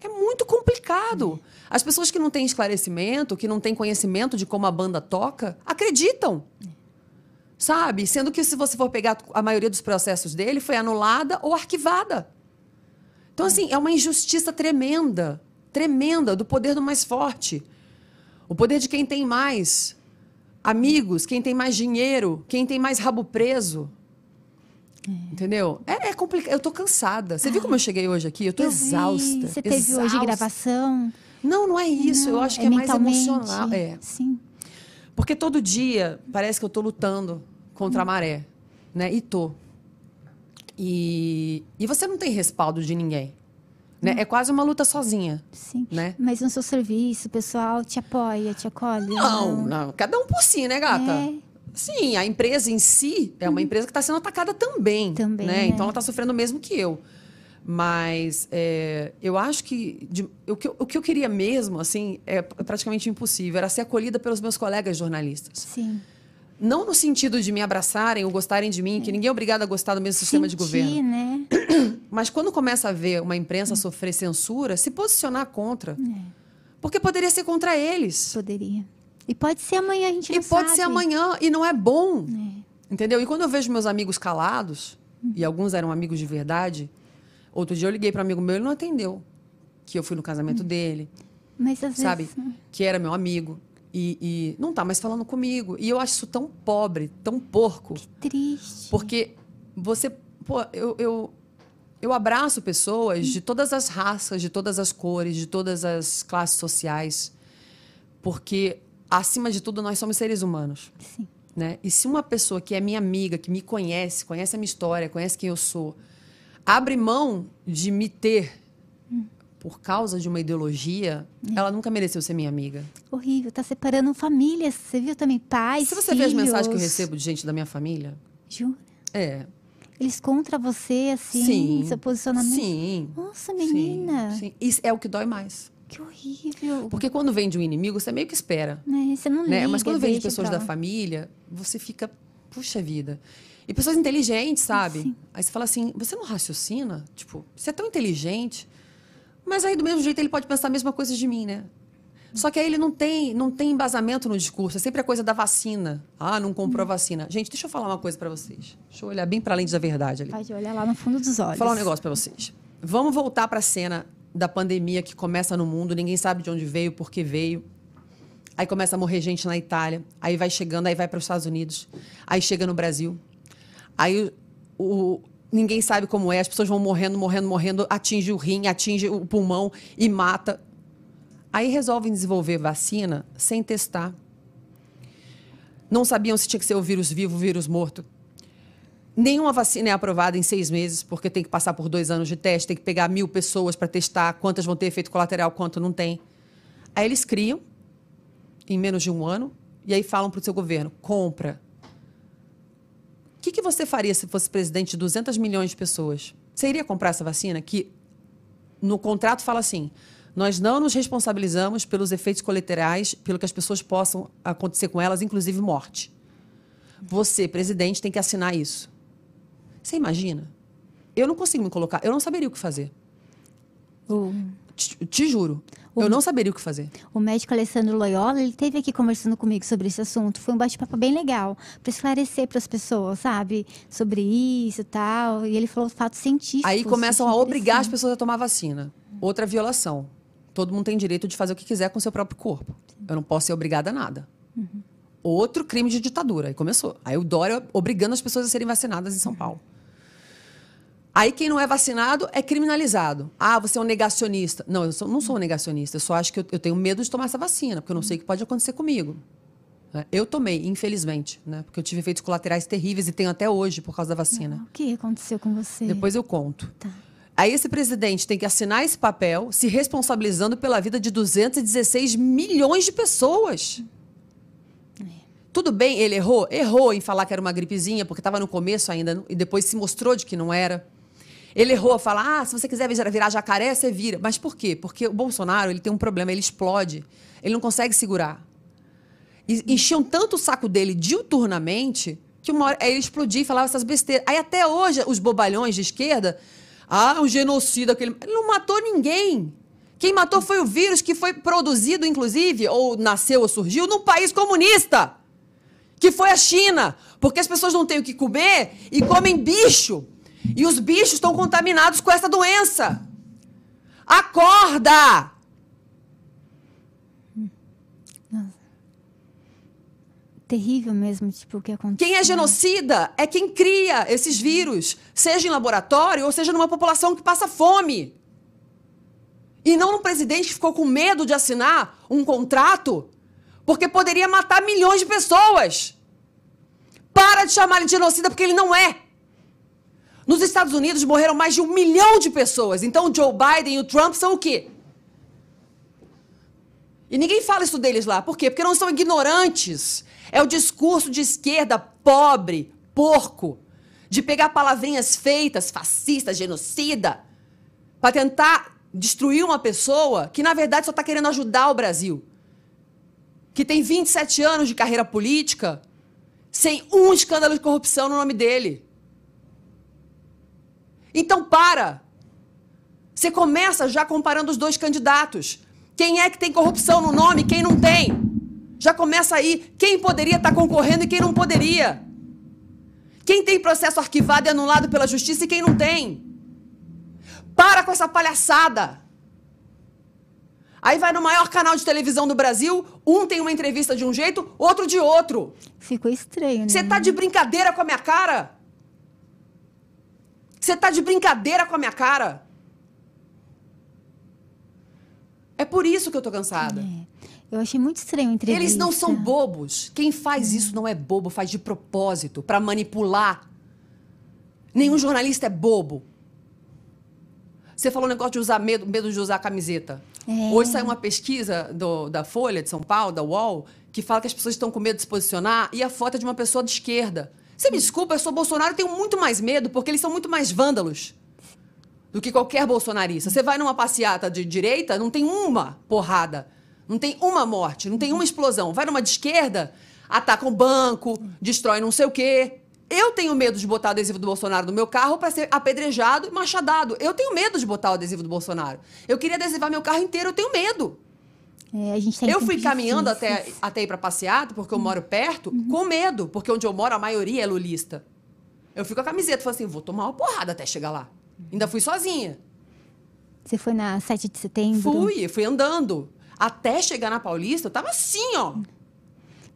é muito complicado. As pessoas que não têm esclarecimento, que não têm conhecimento de como a banda toca, acreditam. Sabe? Sendo que se você for pegar a maioria dos processos dele, foi anulada ou arquivada. Então, assim, é uma injustiça tremenda. Tremenda do poder do mais forte. O poder de quem tem mais amigos, quem tem mais dinheiro, quem tem mais rabo preso. Entendeu? É, é complicado. Eu tô cansada. Você viu como eu cheguei hoje aqui? Eu tô Eu vi. exausta. Você teve exausta. hoje gravação. Não, não é isso. eu Não, acho que é, mais mentalmente. emocional. É. Sim. Porque todo dia parece que eu tô lutando contra a maré, né? E tô. E, e você não tem respaldo de ninguém. Né? É quase uma luta sozinha. Sim. Né? Mas no seu serviço, o pessoal te apoia, te acolhe? Não, não. Cada um por si, né, gata? É. Sim, a empresa em si é uma empresa que está sendo atacada também. Também, Né? né? Então ela está sofrendo o mesmo que eu. Mas é, eu acho que de- o, que eu- o que eu queria mesmo, assim, é praticamente impossível. Era ser acolhida pelos meus colegas jornalistas. Sim. Não no sentido de me abraçarem ou gostarem de mim, que ninguém é obrigado a gostar do mesmo sistema de Sentir, governo. né? Mas quando começa a ver uma imprensa sofrer censura, se posicionar contra. É. Porque poderia ser contra eles. Poderia. E pode ser amanhã, a gente E não pode sabe. ser amanhã, e não é bom. É. Entendeu? E quando eu vejo meus amigos calados, e alguns eram amigos de verdade, outro dia eu liguei para um amigo meu, ele não atendeu. Que eu fui no casamento dele, Mas às sabe? vezes... Que era meu amigo. E, e não tá mais falando comigo. E eu acho isso tão pobre, tão porco. Triste. Porque você. Pô, eu, eu, eu abraço pessoas de todas as raças, de todas as cores, de todas as classes sociais. Porque, acima de tudo, nós somos seres humanos. Sim. Né? E se uma pessoa que é minha amiga, que me conhece, conhece a minha história, conhece quem eu sou, abre mão de me ter por causa de uma ideologia, ela nunca mereceu ser minha amiga. Horrível. Tá separando famílias. Você viu também pais, Se você vê as filhos. mensagens que eu recebo de gente da minha família, Jura? é. Eles contra você, assim, sim. seu posicionamento. Sim. Nossa, menina. Sim, sim. Isso é o que dói mais. Que horrível. Porque quando vem de um inimigo, você meio que espera. Né? Você não né? liga, Mas quando vem de pessoas da família, você fica, puxa vida. E pessoas inteligentes, sabe? Sim. Aí você fala assim, você não raciocina? Tipo, você é tão inteligente, mas aí do mesmo jeito ele pode pensar a mesma coisa de mim, né? Só que aí ele não tem, não tem embasamento no discurso. É sempre a coisa da vacina. Ah, não comprou a vacina. Gente, deixa eu falar uma coisa pra vocês. Deixa eu olhar bem pra além da verdade ali. Pode olhar lá no fundo dos olhos. Vou falar um negócio pra vocês. Vamos voltar pra cena da pandemia que começa no mundo, ninguém sabe de onde veio, por que veio. Aí começa a morrer gente na Itália, aí vai chegando, aí vai para os Estados Unidos, aí chega no Brasil. Aí o, ninguém sabe como é, as pessoas vão morrendo, morrendo, morrendo, atinge o rim, atinge o pulmão e mata. Aí resolvem desenvolver vacina sem testar. Não sabiam se tinha que ser o vírus vivo, o vírus morto. Nenhuma vacina é aprovada em seis meses, porque tem que passar por dois anos de teste, tem que pegar mil pessoas para testar quantas vão ter efeito colateral, quanto não tem. Aí eles criam, em menos de um ano, e aí falam para o seu governo: compra. O que, que você faria se fosse presidente de 200 milhões de pessoas? Você iria comprar essa vacina? Que no contrato fala assim: nós não nos responsabilizamos pelos efeitos colaterais, pelo que as pessoas possam acontecer com elas, inclusive morte. Você, presidente, tem que assinar isso. Você imagina? Eu não consigo me colocar, eu não saberia o que fazer. O, Te, te juro. Eu não saberia o que fazer. o médico Alessandro Loyola, ele esteve aqui conversando comigo sobre esse assunto. Foi um bate-papo bem legal, para esclarecer para as pessoas, sabe? Sobre isso e tal. E ele falou fatos científicos. Aí começam a obrigar as pessoas a tomar vacina. Outra violação. Todo mundo tem direito de fazer o que quiser com o seu próprio corpo. Eu não posso ser obrigada a nada. Outro crime de ditadura. Aí começou. Aí o Dória obrigando as pessoas a serem vacinadas em São Paulo. Aí quem não é vacinado é criminalizado. Ah, você é um negacionista. Não, eu sou- não sou um negacionista. Eu só acho que eu, eu tenho medo de tomar essa vacina, porque eu não sei o que pode acontecer comigo. né? Eu tomei, infelizmente, né? Porque eu tive efeitos colaterais terríveis e tenho até hoje por causa da vacina. O que aconteceu com você? Depois eu conto. Tá. Aí esse presidente tem que assinar esse papel se responsabilizando pela vida de 216 milhões de pessoas. Tudo bem, ele errou? Errou em falar que era uma gripezinha, porque estava no começo ainda, e depois se mostrou de que não era. Ele errou a falar, ah, se você quiser virar jacaré, você vira. Mas por quê? Porque o Bolsonaro ele tem um problema, ele explode. Ele não consegue segurar. E enchiam tanto o saco dele diuturnamente que uma hora ele explodia e falava essas besteiras. Aí até hoje, os bobalhões de esquerda, ah, um genocida, aquele. Ele não matou ninguém. Quem matou foi o vírus que foi produzido, inclusive, ou nasceu ou surgiu, num país comunista. Que foi a China. Porque as pessoas não têm o que comer e comem bicho. E os bichos estão contaminados com essa doença. Acorda! Terrível mesmo, tipo, o que aconteceu. Quem é genocida é quem cria esses vírus, seja em laboratório ou seja numa população que passa fome. E não um presidente que ficou com medo de assinar um contrato porque poderia matar milhões de pessoas. Para de chamar ele de genocida porque ele não é. Nos Estados Unidos morreram mais de um milhão de pessoas. Então o Joe Biden e o Trump são o quê? E ninguém fala isso deles lá. Por quê? Porque não são ignorantes. É o discurso de esquerda pobre, porco, de pegar palavrinhas feitas, fascista, genocida, para tentar destruir uma pessoa que, na verdade, só está querendo ajudar o Brasil. Que tem 27 anos de carreira política sem um escândalo de corrupção no nome dele. Então, para. Você começa já comparando os dois candidatos. Quem é que tem corrupção no nome, quem não tem? Já começa aí quem poderia estar concorrendo e quem não poderia. Quem tem processo arquivado e anulado pela justiça e quem não tem. Para com essa palhaçada. Aí vai no maior canal de televisão do Brasil, um tem uma entrevista de um jeito, outro de outro. Ficou estranho, né? Você tá de brincadeira com a minha cara? Você tá de brincadeira com a minha cara? É por isso que eu tô cansada. É. Eu achei muito estranho a entrevista. Eles não são bobos. Quem faz isso não é bobo, faz de propósito, para manipular. Nenhum jornalista é bobo. Você falou um negócio de usar medo, medo de usar a camiseta. É. Hoje saiu uma pesquisa do- da Folha de São Paulo, da UOL, que fala que as pessoas estão com medo de se posicionar e a foto é de uma pessoa de esquerda. Você me desculpa, eu sou Bolsonaro e tenho muito mais medo, porque eles são muito mais vândalos do que qualquer bolsonarista. Você vai numa passeata de direita, não tem uma porrada, não tem uma morte, não tem uma explosão. Vai numa de esquerda, ataca um banco, destrói não sei o quê. Eu tenho medo de botar o adesivo do Bolsonaro no meu carro para ser apedrejado e machadado. Eu tenho medo de botar o adesivo do Bolsonaro. Eu queria adesivar meu carro inteiro, eu tenho medo. É, a gente tá em Eu fui caminhando até, difíceis. até ir para passeata, porque eu moro perto, com medo, porque onde eu moro a maioria é lulista. Eu fui com a camiseta, falei assim, vou tomar uma porrada até chegar lá. Ainda fui sozinha. Você foi na 7 de setembro? Fui, fui andando. Até chegar na Paulista, eu tava assim, ó.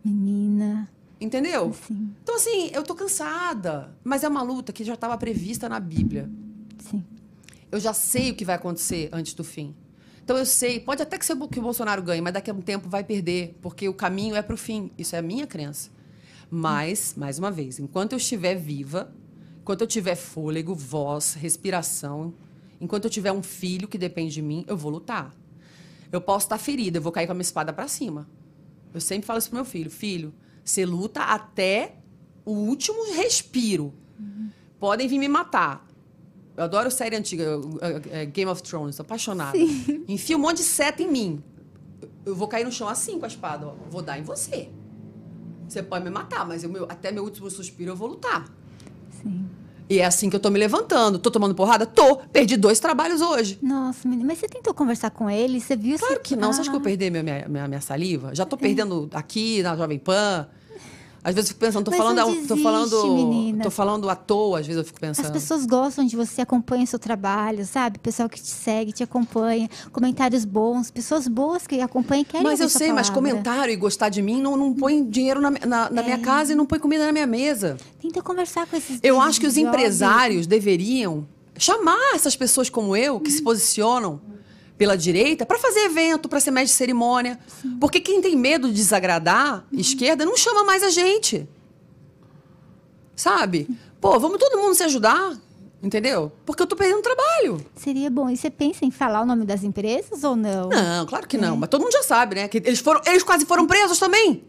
Menina. Entendeu? Sim, Então, assim, eu tô cansada. Mas é uma luta que já estava prevista na Bíblia. sim. Eu já sei o que vai acontecer antes do fim. Então eu sei, pode até que, ser que o Bolsonaro ganhe, mas daqui a um tempo vai perder, porque o caminho é para o fim. Isso é a minha crença. Mas, mais uma vez, enquanto eu estiver viva, enquanto eu tiver fôlego, voz, respiração, enquanto eu tiver um filho que depende de mim, eu vou lutar. Eu posso estar ferida, eu vou cair com a minha espada para cima. Eu sempre falo isso pro meu filho: filho, você luta até o último respiro. Podem vir me matar. Eu adoro série antiga, é Game of Thrones, apaixonada. Enfia um monte de seta em mim. Eu- vou cair no chão assim com a espada, ó. Vou dar em você. Você pode me matar, mas eu, meu- até meu último suspiro eu vou lutar. Sim. E é assim que eu tô me levantando. Tô tomando porrada? Tô. Perdi dois trabalhos hoje. Nossa, menina, mas você tentou conversar com ele? Você viu Claro que não. Você acha que eu Ah, perder minha, minha, minha, minha saliva? Já tô perdendo aqui na Jovem Pan. Às vezes eu fico pensando, tô Mas falando, não tô desiste, falando, menina. tô falando à toa, às vezes eu fico As pensando. pessoas gostam de você, acompanham seu trabalho, sabe? Pessoal que te segue, te acompanha, comentários bons, pessoas boas que acompanham e querem Mas eu sei, mas palavra. comentário e gostar de mim não, não põe dinheiro na, na, na É. minha casa e não põe comida na minha mesa. Tenta conversar com esses Eu acho que os jovens. empresários deveriam chamar essas pessoas como eu, que se posicionam pela direita, para fazer evento, para ser mestre de cerimônia. Porque quem tem medo de desagradar, esquerda, não chama mais a gente. Sabe? Pô, vamos todo mundo se ajudar, entendeu? Porque eu tô perdendo trabalho. Seria bom. E você pensa em falar o nome das empresas ou não? Não, claro que não. Mas todo mundo já sabe, né? Que eles, foram, eles quase foram presos também.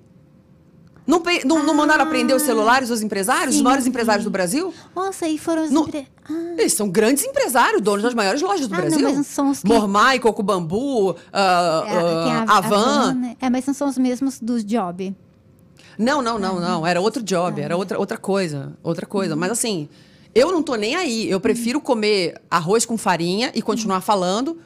Não, não, não mandaram apreender os celulares os empresários, os Sim, maiores sim. empresários do Brasil? Nossa, e foram os Não- empre... Ah, Eles são grandes empresários, donos das maiores lojas do Ah, não, Brasil. mas não são os que- Mormai, Coco Bambu, ah, é, tem ah, a, Avan. né? É, mas não são os mesmos dos Job. Não, não, não, não. Era outro job, era outra, outra coisa. Outra coisa. Mas assim, eu não tô nem aí. Eu prefiro comer arroz com farinha e continuar falando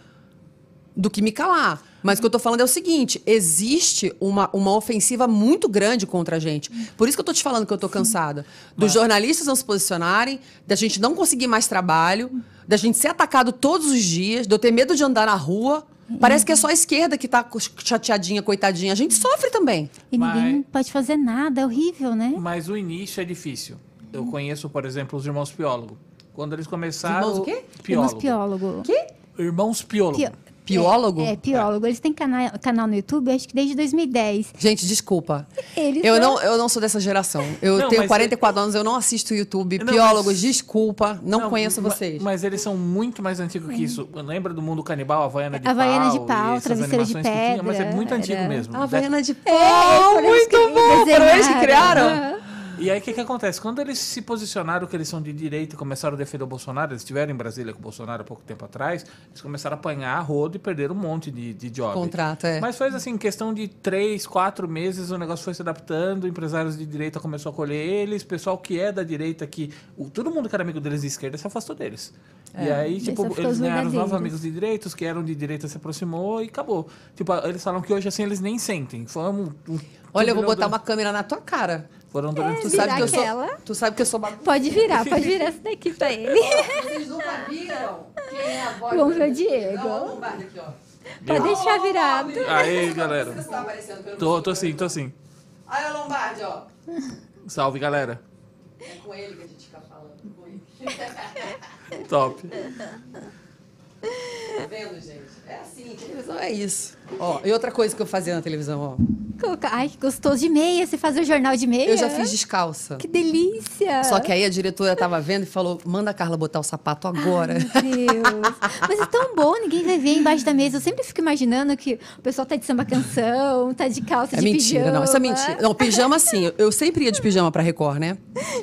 do que me calar. Mas o que eu tô falando é o seguinte: existe uma, uma ofensiva muito grande contra a gente. Por isso que eu tô te falando que eu tô cansada. Dos jornalistas não se posicionarem, da gente não conseguir mais trabalho, da gente ser atacado todos os dias, de eu ter medo de andar na rua. Parece que é só a esquerda que tá chateadinha, coitadinha. A gente sofre também. E ninguém Mas- pode fazer nada, é horrível, né? Mas o início é difícil. Eu conheço, por exemplo, os irmãos Piólogo. Quando eles começaram. irmãos o quê? Irmãos Piólogo. piólogo. Que? Irmãos Piólogo. Pio- Piólogo? É, é, piólogo. Eles têm canal, canal no YouTube, acho que desde 2010. Gente, desculpa. Eles Eu são- não, eu não sou dessa geração. Eu Não, tenho mas 44 anos, eu não assisto YouTube. Não, Piólogos, mas- desculpa. Não, conheço ma- vocês. Mas eles são muito mais antigos que isso. Lembra do mundo canibal, Havaiana de Havaiana pau? de pau, essas Travesseiro de que tinha, Mas é pedra, muito antigo era- mesmo. A Havaiana de É, pau, eles muito bom. Foram eles que criaram? Aham. E aí, o que, que acontece? Quando eles se posicionaram que eles são de direita e começaram a defender o Bolsonaro, eles estiveram em Brasília com o Bolsonaro há pouco tempo atrás, eles começaram a apanhar a rodo e perderam um monte de, de job. Contrato, é. Mas foi assim, em questão de três, quatro meses, o negócio foi se adaptando, empresários de direita começou a colher eles, pessoal que é da direita, que o- todo mundo que era amigo deles de esquerda se afastou deles. E aí, tipo, eles ganharam os novos amigos de direita, os que eram de direita se aproximou e acabou. Tipo, eles falam que hoje, assim, eles nem sentem. Foi um, um Olha, eu vou botar do- uma câmera na tua cara. Foram durante Tu virar sabe, que eu sou, tu sabe que eu sou bagunceira. Pode virar, pode virar essa daqui pra ele. Vocês nunca viram quem é a voz Vamos do- ver o Diego. Não, aqui, ó. Pode deixar virado. Aí, galera. Tá Tô, tô sim, tô sim. Aí, o Lombardi, ó. Salve, galera. É com ele que a gente fica falando. com ele. Top. Tá vendo, gente? É assim, televisão é isso. Ó, e outra coisa que eu fazia na televisão, ó. Ai, que gostoso de meia. Você fazia o jornal de meia? Eu já fiz descalça. Que delícia. Só que aí a diretora tava vendo e falou: manda a Carla botar o sapato agora. Meu Deus. Mas é tão bom, ninguém vai ver embaixo da mesa. Eu sempre fico imaginando que o pessoal tá de samba canção, tá de calça É de mentira, pijama. não, isso é mentira. Não, pijama sim. Eu- sempre ia de pijama pra Record, né?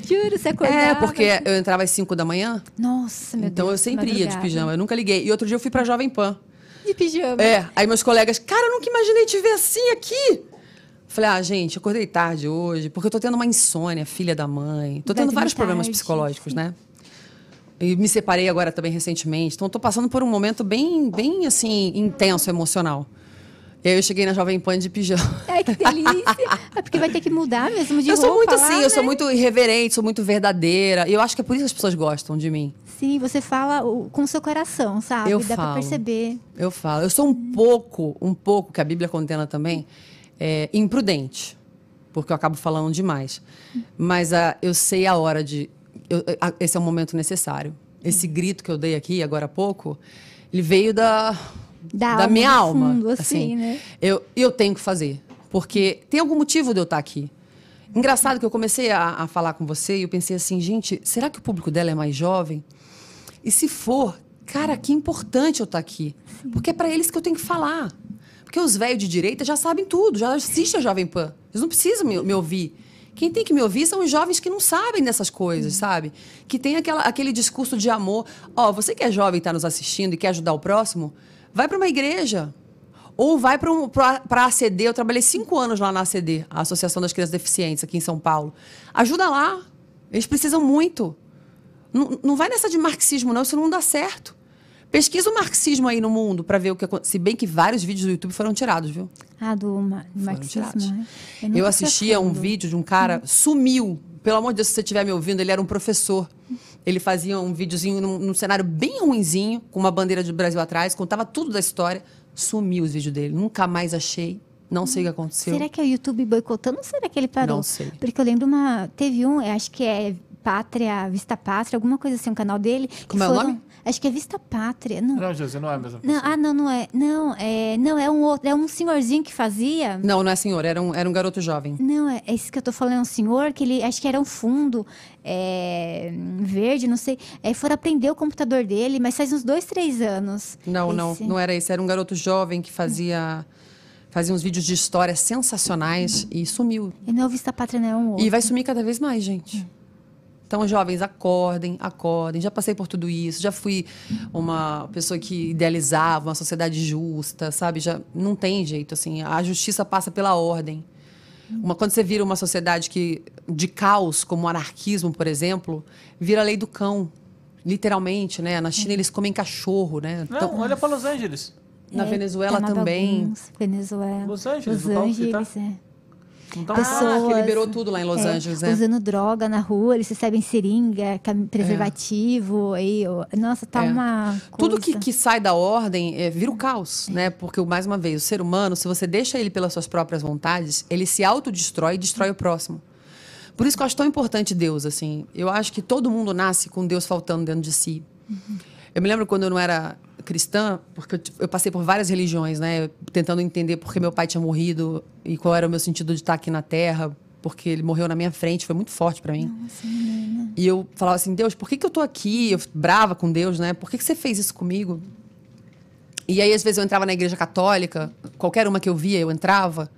Juro, você acordava. É, porque eu entrava às 5 da manhã, Nossa, meu então Deus. eu sempre ia de madrugada. pijama. Eu nunca liguei. E outro dia eu fui pra Jovem Pan. De pijama. É, aí meus colegas, cara, eu nunca imaginei te ver assim aqui. Falei, ah, gente, acordei tarde hoje, porque eu tô tendo uma insônia, filha da mãe. Tô tendo vários problemas tarde. psicológicos, né? E me separei agora também recentemente. Então, tô passando por um momento bem, bem assim, intenso, emocional. E aí eu cheguei na Jovem Pan de pijama. Ai, que delícia. É porque vai ter que mudar mesmo de eu sou roupa muito lá, assim, eu né? sou muito irreverente, sou muito verdadeira. E eu acho que é por isso que as pessoas gostam de mim. Sim, você fala com o seu coração, sabe? Eu Dá falo. perceber. Eu falo. Eu sou um pouco, um pouco, que a Bíblia condena também, é, imprudente. Porque eu acabo falando demais. Mas ah, eu sei a hora de. eu- ah, esse é o momento necessário. Esse grito que eu dei aqui agora há pouco, ele veio da, Da da alma, minha alma. fundo, assim, né? Eu, eu tenho que fazer. Porque tem algum motivo de eu estar aqui. Engraçado que eu comecei a, a falar com você e eu pensei assim, gente, será que o público dela é mais jovem? E se for, cara, que importante eu estar aqui. Porque é para eles que eu tenho que falar. Porque os velhos de direita já sabem tudo, já assistem a Jovem Pan. Eles não precisam me, me ouvir. Quem tem que me ouvir são os jovens que não sabem dessas coisas, sabe? Que tem aquela, aquele discurso de amor. Ó, você que é jovem e está nos assistindo e quer ajudar o próximo, vai para uma igreja. Ou vai para a ACD. Eu trabalhei cinco anos lá na ACD, a Associação das Crianças Deficientes, aqui em São Paulo. Ajuda lá. Eles precisam muito. Não, não vai nessa de marxismo, não, isso não dá certo. Pesquisa o marxismo aí no mundo para ver o que acontece. Se bem que vários vídeos do YouTube foram tirados, viu? Ah, do ma marxismo, né? Eu, a assistia um vídeo de um cara, sumiu. Pelo amor de Deus, se você estiver me ouvindo, ele era um professor. Ele fazia um videozinho num, num cenário bem ruinzinho, com uma bandeira do Brasil atrás, contava tudo da história. Sumiu os vídeos dele. Nunca mais achei. Não sei o que aconteceu. Será que é o YouTube boicotando ou será que ele parou? Não sei. Porque eu lembro uma. Teve um, acho que é Pátria, Vista Pátria, alguma coisa assim, um canal dele. que Como é o foram- nome? Acho que é Vista Pátria. Não. Não, José, não é a mesma Não, ah, não, não é. Não, é. Não, é um outro. É um senhorzinho que fazia. Não, não é senhor, era um, era um garoto jovem. Não, é esse que eu tô falando, é um senhor que ele acho que era um fundo é, verde, não sei. É, foram aprender o computador dele, mas faz uns dois, três anos. Não, não, Esse. não era esse. Era um garoto jovem que fazia, fazia uns vídeos de história sensacionais e sumiu. E não é o Vista Pátria, não é um outro. E vai sumir cada vez mais, gente. Então, jovens, acordem, acordem. Já passei por tudo isso. Já fui uma pessoa que idealizava uma sociedade justa, sabe? Já não tem jeito assim. A justiça passa pela ordem. Uma, quando você vira uma sociedade que de caos, como o anarquismo, por exemplo, vira a lei do cão. Literalmente, né? Na China eles comem cachorro, né? Não, Então- olha para Los Angeles. Na É, Venezuela uma também. Venezuela. Los Angeles, Los tá? Angeles, é. Não tá Ah, Pessoas- que liberou tudo lá em Los É, Angeles, né? Usando droga na rua, eles recebem seringa, cam- preservativo. Aí, ó, nossa, tá É. uma. Tudo coisa. que, que sai da ordem é, vira o caos, né? Porque, mais uma vez, o ser humano, se você deixa ele pelas suas próprias vontades, ele se autodestrói e destrói o próximo. Por isso que eu acho tão importante Deus, assim. Eu acho que todo mundo nasce com Deus faltando dentro de si. Eu me lembro quando eu não era cristã, porque eu, eu passei por várias religiões, né? Tentando entender por que meu pai tinha morrido e qual era o meu sentido de estar aqui na Terra, porque ele morreu na minha frente, foi muito forte para mim. E eu falava assim, Deus, por que, que eu tô aqui? Eu brava com Deus, né? Por que, que você fez isso comigo? E aí, às vezes, eu entrava na igreja católica, qualquer uma que eu via, eu entrava,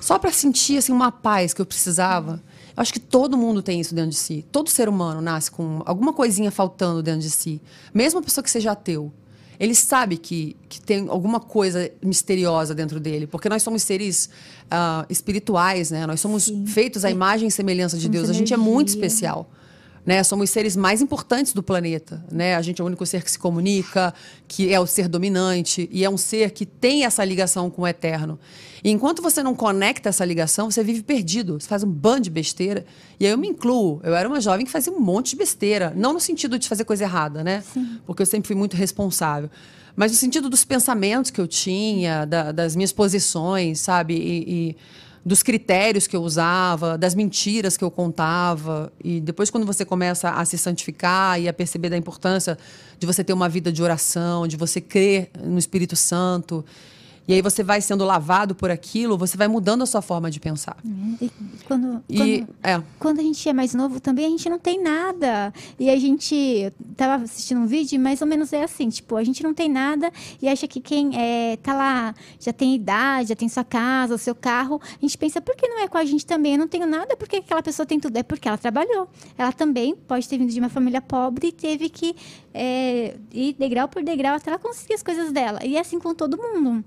só para sentir assim, uma paz que eu precisava. Eu acho que todo mundo tem isso dentro de si. Todo ser humano nasce com alguma coisinha faltando dentro de si. Mesmo a pessoa que seja ateu. Ele sabe que, que tem alguma coisa misteriosa dentro dele, porque nós somos seres ah, espirituais, né? Nós somos Sim. feitos à imagem e semelhança de Deus. A gente é muito especial né? Somos os seres mais importantes do planeta, né? A gente é o único ser que se comunica, que é o ser dominante e é um ser que tem essa ligação com o eterno. E enquanto você não conecta essa ligação, você vive perdido, você faz um bando de besteira. E aí eu me incluo. Eu era uma jovem que fazia um monte de besteira, não no sentido de fazer coisa errada, né? Porque eu sempre fui muito responsável. Mas no sentido dos pensamentos que eu tinha, da- das minhas posições, sabe? E, e dos critérios que eu usava, das mentiras que eu contava. E depois, quando você começa a se santificar e a perceber da importância de você ter uma vida de oração, de você crer no Espírito Santo, e aí você vai sendo lavado por aquilo, você vai mudando a sua forma de pensar. E quando, E, quando, é. quando a gente é mais novo também, a gente não tem nada. E a gente. Tava assistindo um vídeo, e mais ou menos é assim: tipo, a gente não tem nada e acha que quem é, tá lá, já tem idade, já tem sua casa, o seu carro. A gente pensa, por que não é com a gente também? Eu não tenho nada, por que aquela pessoa tem tudo? É porque ela trabalhou. Ela também pode ter vindo de uma família pobre e teve que é, ir degrau por degrau até ela conseguir as coisas dela. E é assim com todo mundo.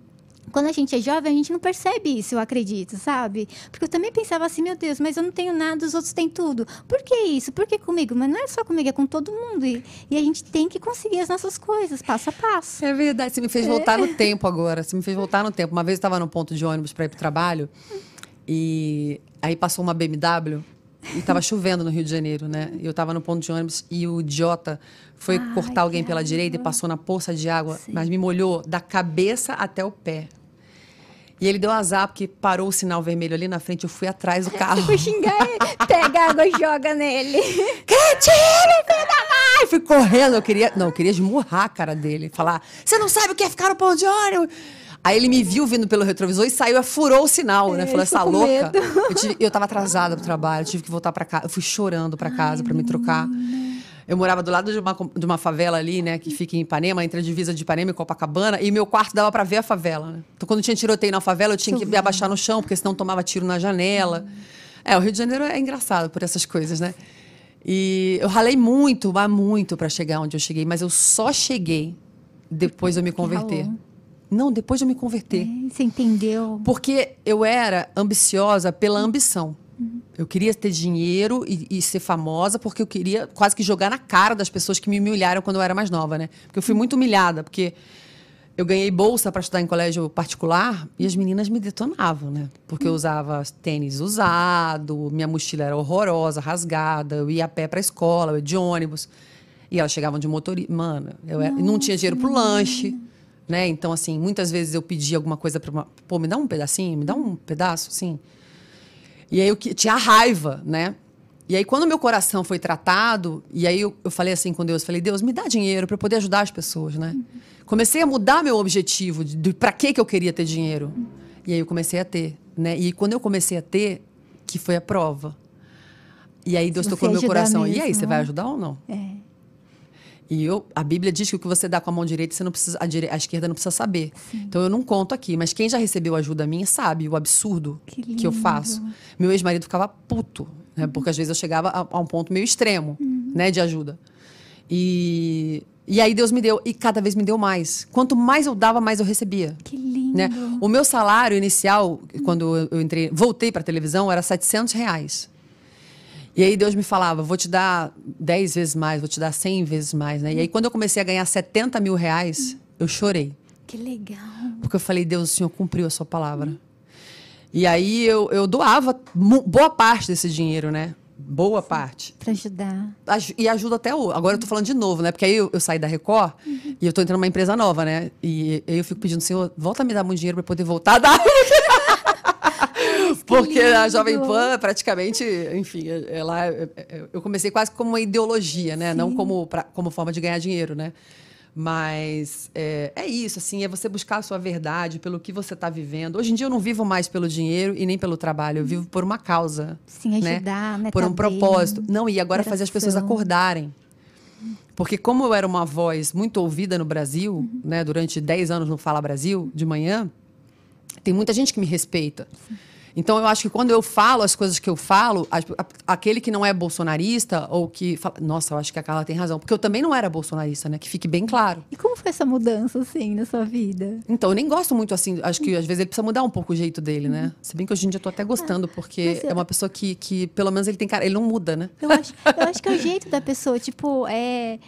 Quando a gente é jovem, a gente não percebe isso, eu acredito, sabe? Porque eu também pensava assim, meu Deus, mas eu não tenho nada, os outros têm tudo. Por que isso? Por que comigo? Mas não é só comigo, é com todo mundo. E, e a gente tem que conseguir as nossas coisas, passo a passo. É verdade, você me fez voltar no tempo agora. Você me fez voltar no tempo. Uma vez eu estava no ponto de ônibus para ir para o trabalho e aí passou uma BMW e estava chovendo no Rio de Janeiro, né? E eu estava no ponto de ônibus e o idiota foi Ai, cortar alguém pela raiva. direita e passou na poça de água, Sim. mas me molhou da cabeça até o pé. E ele deu azar porque parou o sinal vermelho ali na frente, eu fui atrás do carro. Fui xingar ele, pega água e joga nele. Cretino, filho da mãe! Fui correndo, eu queria. Não, eu queria esmurrar a cara dele. Falar, você não sabe o que é ficar no pão de óleo? Aí ele me viu vindo pelo retrovisor e saiu, furou o sinal, né? Falou, essa louca. Eu, tive- eu tava atrasada pro trabalho, tive que voltar pra casa. Eu fui chorando pra casa pra me trocar. Eu morava do lado de uma, de uma favela ali, né? Que fica em Ipanema, entre a divisa de Ipanema e Copacabana. E meu quarto dava pra ver a favela, né? Então, quando tinha tiroteio na favela, eu tinha que me abaixar no chão, porque senão tomava tiro na janela. É, o Rio de Janeiro é engraçado por essas coisas, né? E eu ralei muito, mas muito para chegar onde eu cheguei, mas eu só cheguei depois de eu me converter. Não, depois de eu me converter. É, Você entendeu? Porque eu era ambiciosa pela ambição. Eu queria ter dinheiro e, e ser famosa porque eu queria quase que jogar na cara das pessoas que me humilharam quando eu era mais nova, né? Porque eu fui muito humilhada, porque eu ganhei bolsa para estudar em colégio particular e as meninas me detonavam, né? Porque eu usava tênis usado, minha mochila era horrorosa, rasgada, eu ia a pé para a escola, eu ia de ônibus. E elas chegavam de motorista. Mano, eu era- não tinha dinheiro pro lanche, né? Então, assim, muitas vezes eu pedia alguma coisa para uma. Pô, me dá um pedacinho, me dá um pedaço, assim. E aí eu tinha raiva, né? E aí, quando meu coração foi tratado, e aí eu, eu falei assim com Deus, falei, Deus, me dá dinheiro para eu poder ajudar as pessoas, né? Comecei a mudar meu objetivo de, de para que que eu queria ter dinheiro. E aí eu comecei a ter, né? E quando eu comecei a ter, que foi a prova. E aí Deus Se tocou você no meu coração. E aí, mesmo, você vai né? ajudar ou não? É. E eu, a Bíblia diz que o que você dá com a mão direita, você não precisa, a, dire- a esquerda não precisa saber. Então eu não conto aqui, mas quem já recebeu ajuda minha sabe o absurdo Que que, eu faço. Meu ex-marido ficava puto, né? Porque às vezes eu chegava a, a um ponto meio extremo, né, de ajuda. E e aí Deus me deu e cada vez me deu mais. Quanto mais eu dava, mais eu recebia. Que lindo. Né? O meu salário inicial, quando eu- eu entrei, voltei para televisão, era 700 reais. E aí Deus me falava, vou te dar 10 vezes mais, vou te dar 100 vezes mais. Né? E aí quando eu comecei a ganhar 70 mil reais, eu chorei. Que legal. Porque eu falei, Deus, o Senhor cumpriu a sua palavra. E aí eu, eu doava boa parte desse dinheiro, né? Boa parte. Pra ajudar. Aj- E ajuda até o. Agora eu tô falando de novo, né? Porque aí eu, eu saí da Record e eu tô entrando numa empresa nova, né? E aí eu fico pedindo, Senhor, volta a me dar muito dinheiro pra eu poder voltar a dar. Porque a. Jovem Pan, praticamente, enfim, ela, eu comecei quase como uma ideologia, né? Não como, pra- como forma de ganhar dinheiro, né? Mas é, é isso, assim, é você buscar a sua verdade pelo que você está vivendo. Hoje em dia eu não vivo mais pelo dinheiro e nem pelo trabalho, eu vivo por uma causa. Sim, ajudar, né? Por Tá um bem. propósito. Não, e agora fazer as pessoas acordarem. Porque como eu era uma voz muito ouvida no Brasil, né, durante 10 anos no Fala Brasil, de manhã, tem muita gente que me respeita. Então eu acho que quando eu falo as coisas que eu falo, a- a- aquele que não é bolsonarista ou que fala, nossa, eu acho que a Carla tem razão, porque eu também não era bolsonarista, né? Que fique bem claro. E como foi essa mudança, assim, na sua vida? Então, eu nem gosto muito assim. Acho que às vezes ele precisa mudar um pouco o jeito dele, né? Se bem que hoje em dia eu tô até gostando, porque mas eu- é uma pessoa que, que, pelo menos, ele tem cara. Ele não muda, né? Eu acho, eu acho que é o jeito da pessoa, tipo, é.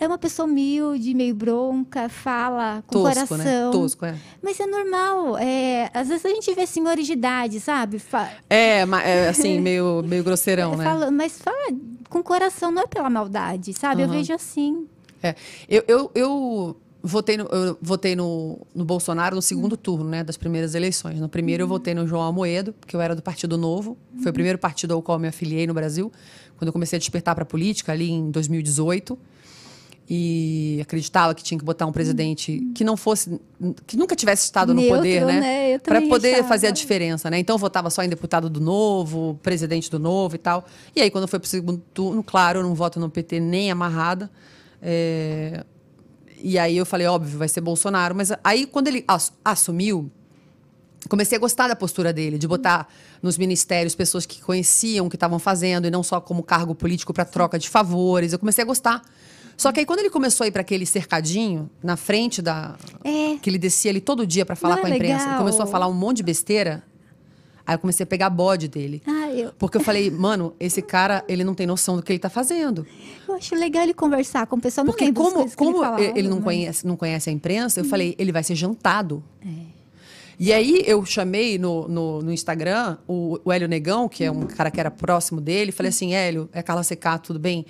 É uma pessoa humilde, meio bronca, fala com Tosco, coração. né? Tosco, é. Mas é normal. É, às vezes a gente vê senhores de idade, sabe? Fa É, é, assim, meio, meio grosseirão, né? fala- mas fala com coração, não é pela maldade, sabe? Eu Aham. vejo assim. É. Eu, eu, eu votei, no, eu votei no, no Bolsonaro no segundo turno, né? Das primeiras eleições. No primeiro eu votei no João Amoedo, porque eu era do Partido Novo. Foi o primeiro partido ao qual eu me afiliei no Brasil, quando eu comecei a despertar para a política, ali em 2018. E acreditava que tinha que botar um presidente que não fosse. que nunca tivesse estado no Neutro, poder, né? né? Para poder achava. fazer a diferença, né? Então eu votava só em deputado do Novo, presidente do Novo e tal. E aí, quando foi para o segundo turno, claro, eu não voto no PT nem amarrada. É, E aí eu falei, óbvio, vai ser Bolsonaro. Mas aí, quando ele ass- assumiu, comecei a gostar da postura dele, de botar nos ministérios pessoas que conheciam o que estavam fazendo e não só como cargo político para troca de favores. Eu comecei a gostar. Só que aí quando ele começou a ir para aquele cercadinho na frente da É. que ele descia ali todo dia para falar Não com a imprensa, legal? e começou a falar um monte de besteira. Aí eu comecei a pegar bode dele. Ah, eu, Porque eu falei, mano, esse cara, ele não tem noção do que ele tá fazendo. eu acho legal ele conversar com o pessoal. Não Porque como, como ele, falava, ele não mas- conhece, não conhece a imprensa, eu Uhum. falei, ele vai ser jantado. É. E aí eu chamei no, no, no Instagram o, o Hélio Negão, que é um cara que era próximo dele, falei assim, Hélio, é Carla Secato, tudo bem?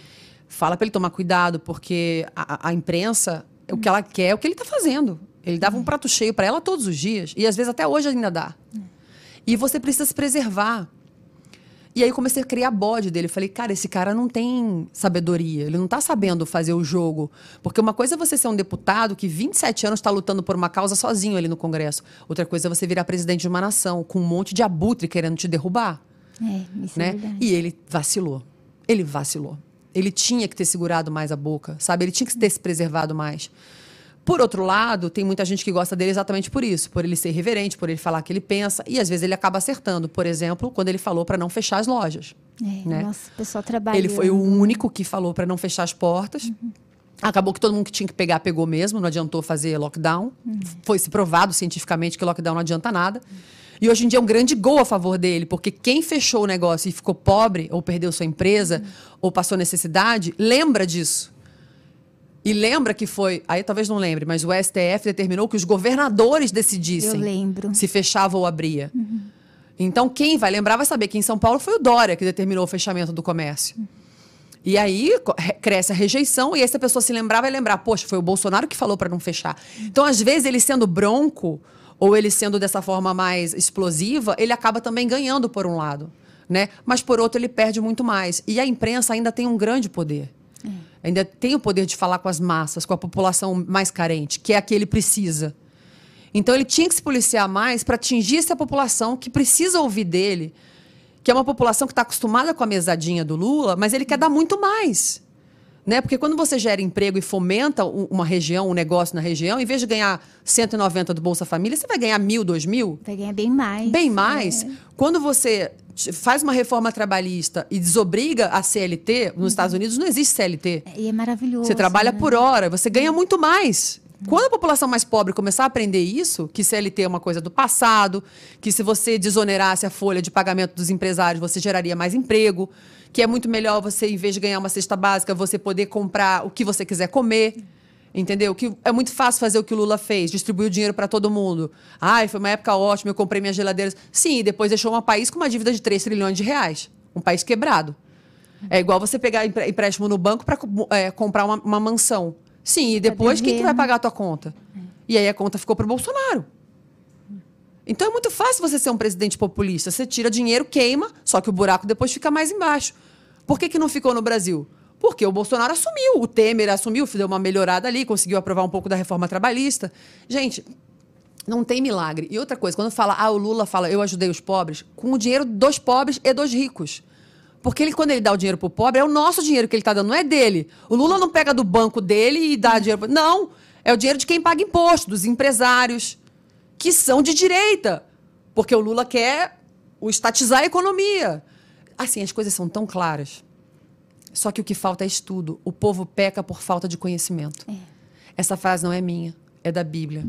Fala para ele tomar cuidado, porque a, a imprensa, o que ela quer é o que ele tá fazendo. Ele dava um prato cheio para ela todos os dias, e às vezes até hoje ainda dá. E você precisa se preservar. E aí eu comecei a criar bode dele. Eu falei, cara, esse cara não tem sabedoria, ele não tá sabendo fazer o jogo. Porque uma coisa é você ser um deputado que 27 anos está lutando por uma causa sozinho ali no Congresso. Outra coisa é você virar presidente de uma nação com um monte de abutre querendo te derrubar. É, isso é Né? verdade. E ele vacilou. Ele vacilou. Ele tinha que ter segurado mais a boca, sabe? Ele tinha que ter se preservado mais. Por outro lado, tem muita gente que gosta dele exatamente por isso, por ele ser reverente, por ele falar o que ele pensa, e às vezes ele acaba acertando. Por exemplo, quando ele falou para não fechar as lojas. É, né? Nossa, o pessoal trabalha. Ele foi o único que falou para não fechar as portas. Acabou que todo mundo que tinha que pegar pegou mesmo, não adiantou fazer lockdown. Foi se provado cientificamente que lockdown não adianta nada. E hoje em dia é um grande gol a favor dele, porque quem fechou o negócio e ficou pobre, ou perdeu sua empresa, ou passou necessidade, lembra disso. E lembra que foi, aí talvez não lembre, mas o STF determinou que os governadores decidissem Eu lembro. se fechava ou abria. Então, quem vai lembrar vai saber que em São Paulo foi o Dória que determinou o fechamento do comércio. E aí cresce a rejeição, e aí se a pessoa se lembrar, vai lembrar, poxa, foi o Bolsonaro que falou para não fechar. Então, às vezes, ele sendo bronco, ou ele sendo dessa forma mais explosiva, ele acaba também ganhando por um lado. Né? Mas por outro, ele perde muito mais. E a imprensa ainda tem um grande poder. Ainda tem o poder de falar com as massas, com a população mais carente, que é a que ele precisa. Então ele tinha que se policiar mais para atingir essa população que precisa ouvir dele, que é uma população que está acostumada com a mesadinha do Lula, mas ele quer dar muito mais. Né? Porque quando você gera emprego e fomenta uma região, um negócio na região, em vez de ganhar 190 do Bolsa Família, você vai ganhar mil, dois mil. Vai ganhar bem mais. Bem mais. É. Quando você faz uma reforma trabalhista e desobriga a CLT, nos Estados Unidos não existe CLT. E é maravilhoso. Você trabalha né? por hora, você ganha muito mais. Quando a população mais pobre começar a aprender isso, que CLT é uma coisa do passado, que se você desonerasse a folha de pagamento dos empresários, você geraria mais emprego, que é muito melhor você, em vez de ganhar uma cesta básica, você poder comprar o que você quiser comer. Entendeu? Que é muito fácil fazer o que o Lula fez, distribuir o dinheiro para todo mundo. Ai, foi uma época ótima, eu comprei minhas geladeiras. Sim, e depois deixou um país com uma dívida de 3 trilhões de reais. Um país quebrado. É igual você pegar empréstimo no banco para comprar uma, uma mansão. Sim, e depois quem que vai pagar a tua conta? E aí a conta ficou pro Bolsonaro. Então é muito fácil você ser um presidente populista. Você tira dinheiro, queima, só que o buraco depois fica mais embaixo. Por que, que não ficou no Brasil? Porque o Bolsonaro assumiu, o Temer assumiu, deu uma melhorada ali, conseguiu aprovar um pouco da reforma trabalhista. Gente, não tem milagre. E outra coisa, quando fala, ah, o Lula fala, eu ajudei os pobres, com o dinheiro dos pobres e dos ricos. Porque ele, quando ele dá o dinheiro pro pobre, é o nosso dinheiro que ele está dando, não é dele. O Lula não pega do banco dele e dá dinheiro. Não! É o dinheiro de quem paga imposto, dos empresários, que são de direita. Porque o Lula quer o estatizar a economia. Assim, as coisas são tão claras. Só que o que falta é estudo. O povo peca por falta de conhecimento. Essa frase não é minha, é da Bíblia.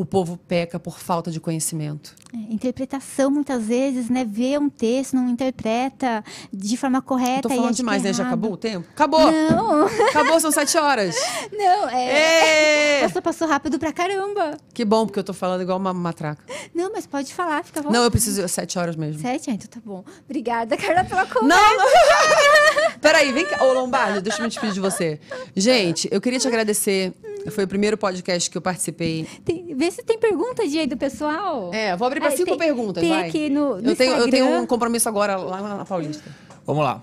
O povo peca por falta de conhecimento. É, interpretação, muitas vezes, né? Vê um texto, não interpreta de forma correta. Tô e falando demais, é né? Já errado. acabou o tempo? Acabou! Não, Acabou, são sete horas. não, é. Nossa, passou rápido pra caramba. Que bom, porque eu tô falando igual uma matraca. Não, mas pode falar, fica vontade. Não, eu preciso sete horas mesmo. Sete? Ah, então tá bom. Obrigada, Carla, pela conversa. Não, não. Peraí, vem cá. Ô, Lombardi, deixa eu me despedir de você. Gente, eu queria te agradecer. Foi o primeiro podcast que eu participei. Tem- vê se tem pergunta de aí do pessoal. É, vou abrir para Ah, cinco tem- perguntas, tem vai. aqui no- no eu, tenho, eu tenho um compromisso agora lá na Paulista. Vamos lá.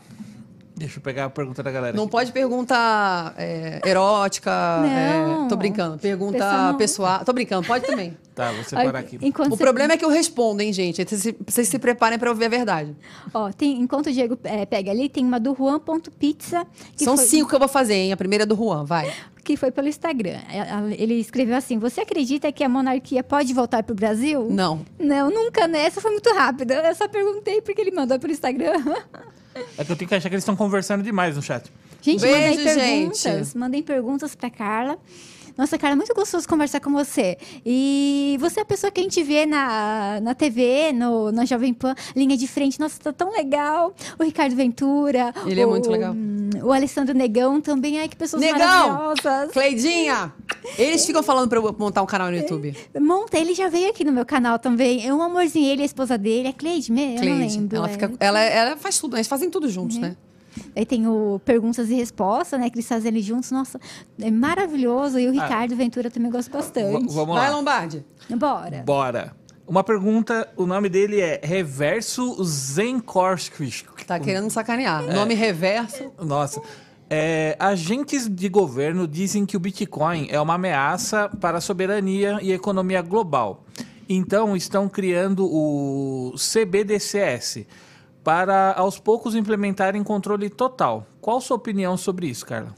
Deixa eu pegar a pergunta da galera. Não aqui. pode pergunta é, erótica. Não. é, tô brincando. Pergunta Pessoal pessoal. Tô brincando, pode também. Tá, vou separar aqui. Enquanto O problema é que eu respondo, hein, gente? Vocês se, vocês se preparem para ouvir a verdade. Ó, tem, enquanto o Diego é, pega ali, tem uma do Juan.pizza. que São foi- cinco que eu vou fazer, hein? A primeira é do Juan, vai. Que foi pelo Instagram. Ela- Ele escreveu assim: Você acredita que a monarquia pode voltar pro Brasil? Não. Não, nunca, né? Essa foi muito rápida. Eu só perguntei porque ele mandou pelo Instagram. É que eu tenho que achar que eles estão conversando demais no chat. Gente, Beijo, mandem perguntas. gente. Mandem perguntas pra Carla. Nossa, Carla, é muito gostoso conversar com você. E você é a pessoa que a gente vê na, na TV, no, na Jovem Pan, linha de frente. Nossa, tá tão legal. O Ricardo Ventura. Ele é o- muito legal. O Alessandro Negão também. Ai, que pessoas Negão! maravilhosas. Cleidinha! Eles ficam falando pra eu montar um canal no YouTube. Monta, ele já veio aqui no meu canal também. É um amorzinho, ele a esposa dele. É Cleide mesmo? Cleide. lembro. Ela, é. fica, ela, ela faz tudo, eles fazem tudo juntos, né? Aí tem o Perguntas e Respostas, né? Que eles fazem ali juntos. Nossa, é maravilhoso. E o Ricardo Ventura também gosto V- bastante. vamos Vai, lá. Lombardi. Bora. Bora. Uma pergunta, o nome dele é Reverso Zenkorski. Tá querendo sacanear. Nome reverso. Nossa. É, agentes de governo dizem que o Bitcoin é uma ameaça para a soberania e a economia global. Então, estão criando o CBDCS para, aos poucos, implementarem controle total. Qual sua opinião sobre isso, Carla?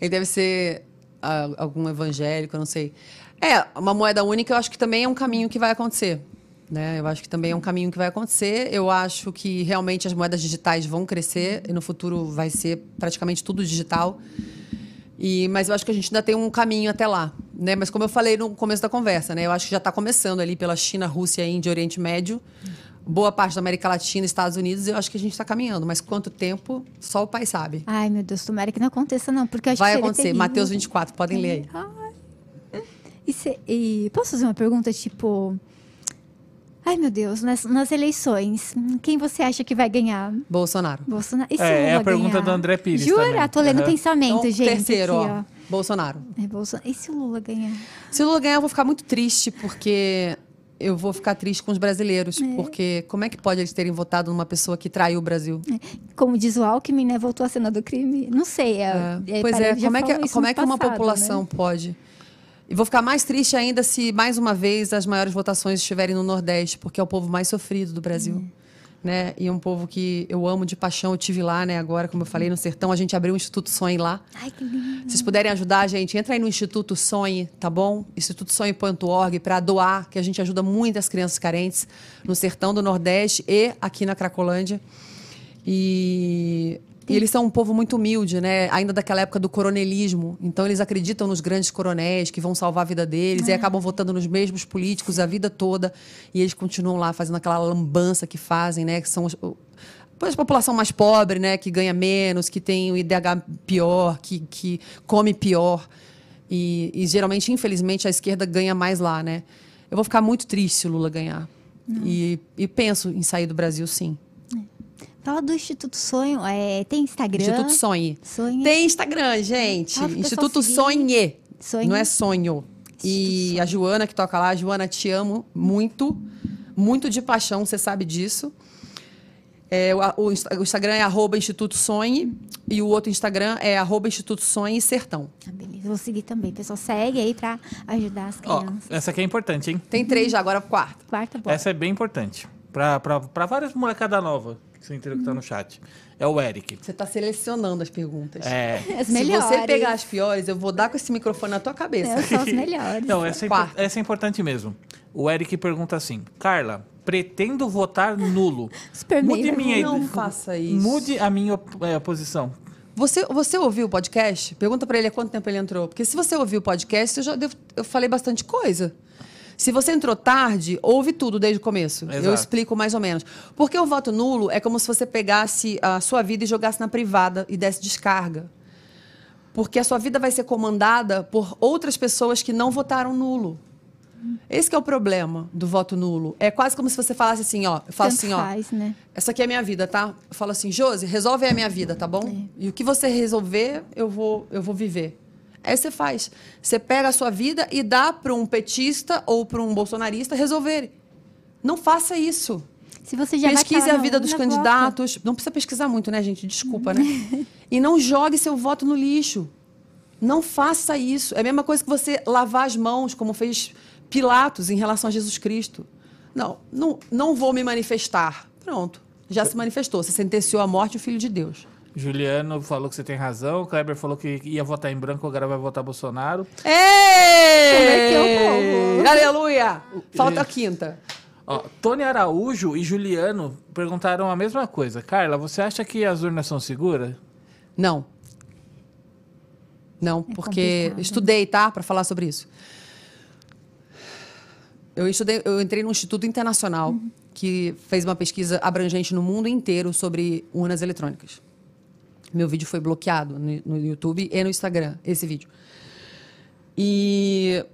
Ele deve ser ah, algum evangélico, não sei. É, uma moeda única eu acho que também é um caminho que vai acontecer. Né? Eu acho que também é um caminho que vai acontecer. Eu acho que realmente as moedas digitais vão crescer e no futuro vai ser praticamente tudo digital. E, mas eu acho que a gente ainda tem um caminho até lá, né? Mas como eu falei no começo da conversa, né? Eu acho que já está começando ali pela China, Rússia, Índia, Oriente Médio, boa parte da América Latina, Estados Unidos. Eu acho que a gente está caminhando, mas quanto tempo? Só o pai sabe. Ai, meu Deus, tomara que não aconteça, não. Porque eu acho Vai que acontecer. terrível. Mateus 24, podem ler aí. Ai. E, se- e posso fazer uma pergunta, tipo... Ai, meu Deus, nas, nas eleições, quem você acha que vai ganhar? Bolsonaro. Bolsonaro? E se É, é a pergunta ganhar? do André Pires Jura? também. Tô lendo Aham. pensamento, Então, gente. terceiro, aqui, ó. Bolsonaro. É Bolsonaro. E se o Lula ganhar? Se o Lula ganhar, eu vou ficar muito triste, porque eu vou ficar triste com os brasileiros. Porque como é que pode eles terem votado numa pessoa que traiu o Brasil? Como diz o Alckmin, né? Voltou a cena do crime. Não sei. É, É, pois parece- é, como é que, como é que uma passado, população né? pode? E vou ficar mais triste ainda se, mais uma vez, as maiores votações estiverem no Nordeste, porque é o povo mais sofrido do Brasil. Né? E é um povo que eu amo de paixão, eu tive lá, né? Agora, como eu falei, no sertão, a gente abriu o Instituto Sonhe lá. Ai, que lindo. Se vocês puderem ajudar, gente, entra aí no Instituto Sonhe, tá bom? institutosonhe.org para doar, que a gente ajuda muitas crianças carentes no sertão do Nordeste e aqui na Cracolândia. E, e eles são um povo muito humilde, né? Ainda daquela época do coronelismo. Então eles acreditam nos grandes coronéis que vão salvar a vida deles e acabam votando nos mesmos políticos a vida toda. E eles continuam lá fazendo aquela lambança que fazem, né? Que são os, Pois a população mais pobre, né, que ganha menos, que tem o IDH pior, que, que come pior. E, e geralmente, infelizmente, a esquerda ganha mais lá, né? Eu vou ficar muito triste se o Lula ganhar. E, e penso em sair do Brasil, sim. Fala do Instituto Sonho. É, tem Instagram? Instituto Sonhe. Sonhe. Tem Instagram, gente. Pessoal Instituto. Sonhe. Sonhe. Não é sonho. E a Joana que toca lá, Joana, te amo muito, muito de paixão, você sabe disso. É, o, o Insta- o Instagram é arroba Instituto Sonhe e o outro Instagram é arroba Instituto Sonhe Sertão. Ah, beleza. Vou seguir também. Pessoal, segue aí pra ajudar as Ó, crianças. essa aqui é importante, hein? Tem três já, agora quarto. Quarta bola. Essa é bem importante. Pra, pra, pra várias molecada nova que você entendeu que tá no chat. É o Eric. Você está selecionando as perguntas. É. As Se melhores. você pegar as piores, eu vou dar com esse microfone na tua cabeça. É, são as melhores. Não, essa é, essa é importante mesmo. O Eric pergunta assim: Carla, pretendo votar nulo. Super Mude minha Não faça isso. Mude a minha é, posição. Você, você ouviu o podcast? Pergunta pra ele há quanto tempo ele entrou. Porque se você ouviu o podcast, eu já devo- eu falei bastante coisa. Se você entrou tarde, ouve tudo desde o começo. Eu Exato. explico mais ou menos. Porque o voto nulo é como se você pegasse a sua vida e jogasse na privada e desse descarga. Porque a sua vida vai ser comandada por outras pessoas que não votaram nulo. Esse que é o problema do voto nulo. É quase como se você falasse assim, ó. Eu falo Tanto assim, ó. faz, né? Essa aqui é a minha vida, tá? Eu falo assim, Josi, resolve a minha vida, tá bom? É. E o que você resolver, eu vou, eu vou viver. Aí você faz. Você pega a sua vida e dá para um petista ou para um bolsonarista resolverem. Não faça isso. Se você já Pesquise a vida dos candidatos. Não precisa pesquisar muito, né, gente? Desculpa, né? e não jogue seu voto no lixo. Não faça isso. É a mesma coisa que você lavar as mãos, como fez Pilatos em relação a Jesus Cristo. Não, não, não vou me manifestar. Pronto. Já se manifestou. Você sentenciou a morte o Filho de Deus. Juliano falou que você tem razão. O Kleber falou que ia votar em branco, agora vai votar Bolsonaro. Converteu o Ei! povo. Aleluia! Falta a quinta. Ó, Tony Araújo e Juliano perguntaram a mesma coisa. Carla, você acha que as urnas são seguras? Não. Não, porque É complicado. estudei, tá? Para falar sobre isso. Eu estudei, eu entrei num instituto internacional Uhum. que fez uma pesquisa abrangente no mundo inteiro sobre urnas eletrônicas. Meu vídeo foi bloqueado no, no YouTube e no Instagram, esse vídeo. E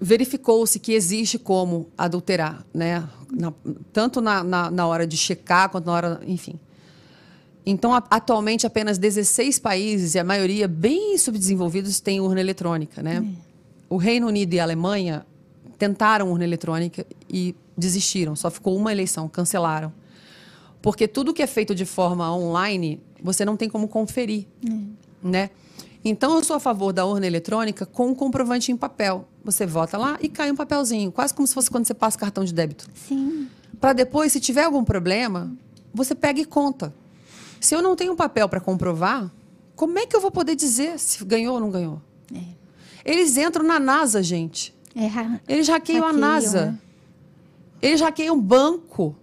verificou-se que existe como adulterar, né? Na- tanto na, na, na hora de checar quanto na hora, enfim. Então, a- atualmente, apenas 16 países, e a maioria bem subdesenvolvidos, têm urna eletrônica. Né? O Reino Unido e a Alemanha tentaram urna eletrônica e desistiram. Só ficou uma eleição, cancelaram. Porque tudo que é feito de forma online, você não tem como conferir. Né? Então, eu sou a favor da urna eletrônica com um comprovante em papel. Você vota lá e cai um papelzinho, quase como se fosse quando você passa cartão de débito Sim. para depois, se tiver algum problema, você pega e conta. Se eu não tenho um papel para comprovar, como é que eu vou poder dizer se ganhou ou não ganhou? É. Eles entram na NASA, gente. É ra- Eles hackeiam, Hackeiam, a NASA. né? Eles hackeiam o banco.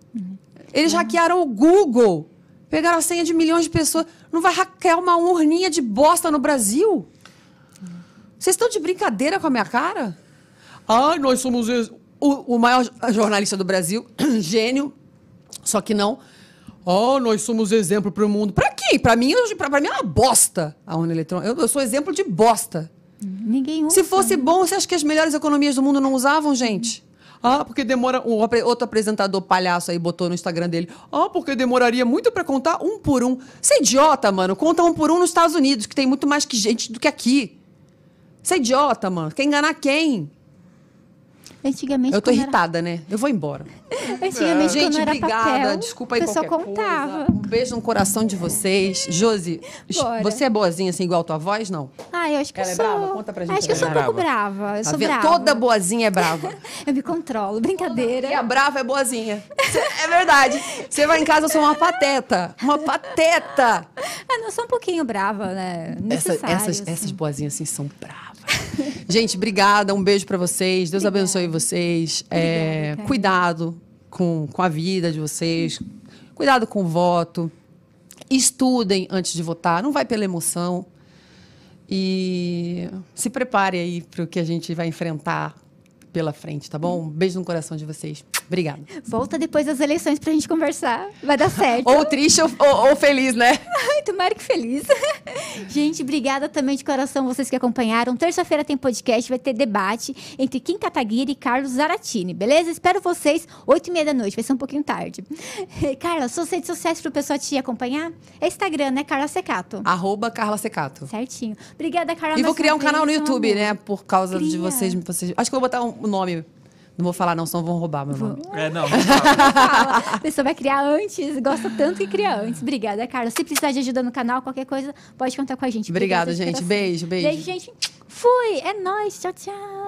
Eles hackearam o Google. Pegaram a senha de milhões de pessoas. Não vai hackear uma urninha de bosta no Brasil? Vocês estão de brincadeira com a minha cara? Ai, nós somos ex- o, o maior jornalista do Brasil, gênio, só que não. Oh, nós somos exemplo para o mundo. Para quem? Para mim, pra mim é uma bosta a urna eletrônica. Eu, eu sou exemplo de bosta. Ninguém usa. Se fosse bom, você acha que as melhores economias do mundo não usavam, gente? Ah, porque demora. Um outro apresentador palhaço aí botou no Instagram dele. Ah, porque demoraria muito pra contar um por um. Você é idiota, mano. Conta um por um nos Estados Unidos, que tem muito mais que gente do que aqui. Você é idiota, mano. Quer enganar quem? Antigamente. Eu tô quando era- irritada, né? Eu vou embora. Antigamente, Gente, quando era obrigada. papel, Desculpa aí o pessoal qualquer contava. coisa. Um beijo no coração de vocês. Josi, Bora. você é boazinha assim, igual a tua voz, não? Ah, eu acho que Ela eu é sou. brava? Conta pra gente Acho que eu sou um verdade. pouco brava. Eu Tá sou vendo? brava. Toda boazinha é brava. Eu me controlo. Brincadeira. E a brava é boazinha. É verdade. Você vai em casa, eu sou uma pateta. Uma pateta. Ah, não, eu sou um pouquinho brava, né? Essa- essas, assim. essas boazinhas assim são bravas. Gente, obrigada. Um beijo pra vocês. Deus Obrigada. abençoe vocês. É, Obrigada, cara. cuidado com, com a vida de vocês. Cuidado com o voto. Estudem antes de votar. Não vai pela emoção. E se prepare aí para o que a gente vai enfrentar pela frente, tá bom? Um beijo no coração de vocês. Obrigada. Volta depois das eleições pra gente conversar. Vai dar certo. Ou triste ou, ou, ou feliz, né? Ai, tomara que feliz. Gente, obrigada também de coração vocês que acompanharam. Terça-feira tem podcast, vai ter debate entre Kim Kataguiri e Carlos Zaratini, beleza? Espero vocês, oito e meia da noite, vai ser um pouquinho tarde. Carla, suas redes sociais pro pessoal te acompanhar? É Instagram, né? Carla Secato. Arroba Carla Secato. Certinho. Obrigada, Carla. E vou criar um canal no vez, YouTube, amor. né? Por causa de Cria. vocês, vocês. Acho que vou botar um nome. Não vou falar, não, senão vão roubar meu nome. É, não, não. A pessoa vai criar antes, gosta tanto que cria antes. Obrigada, Carla. Se precisar de ajuda no canal, qualquer coisa, pode contar com a gente. Obrigada, gente. Beijo, beijo. Beijo, gente. Fui. É nóis. Tchau, tchau.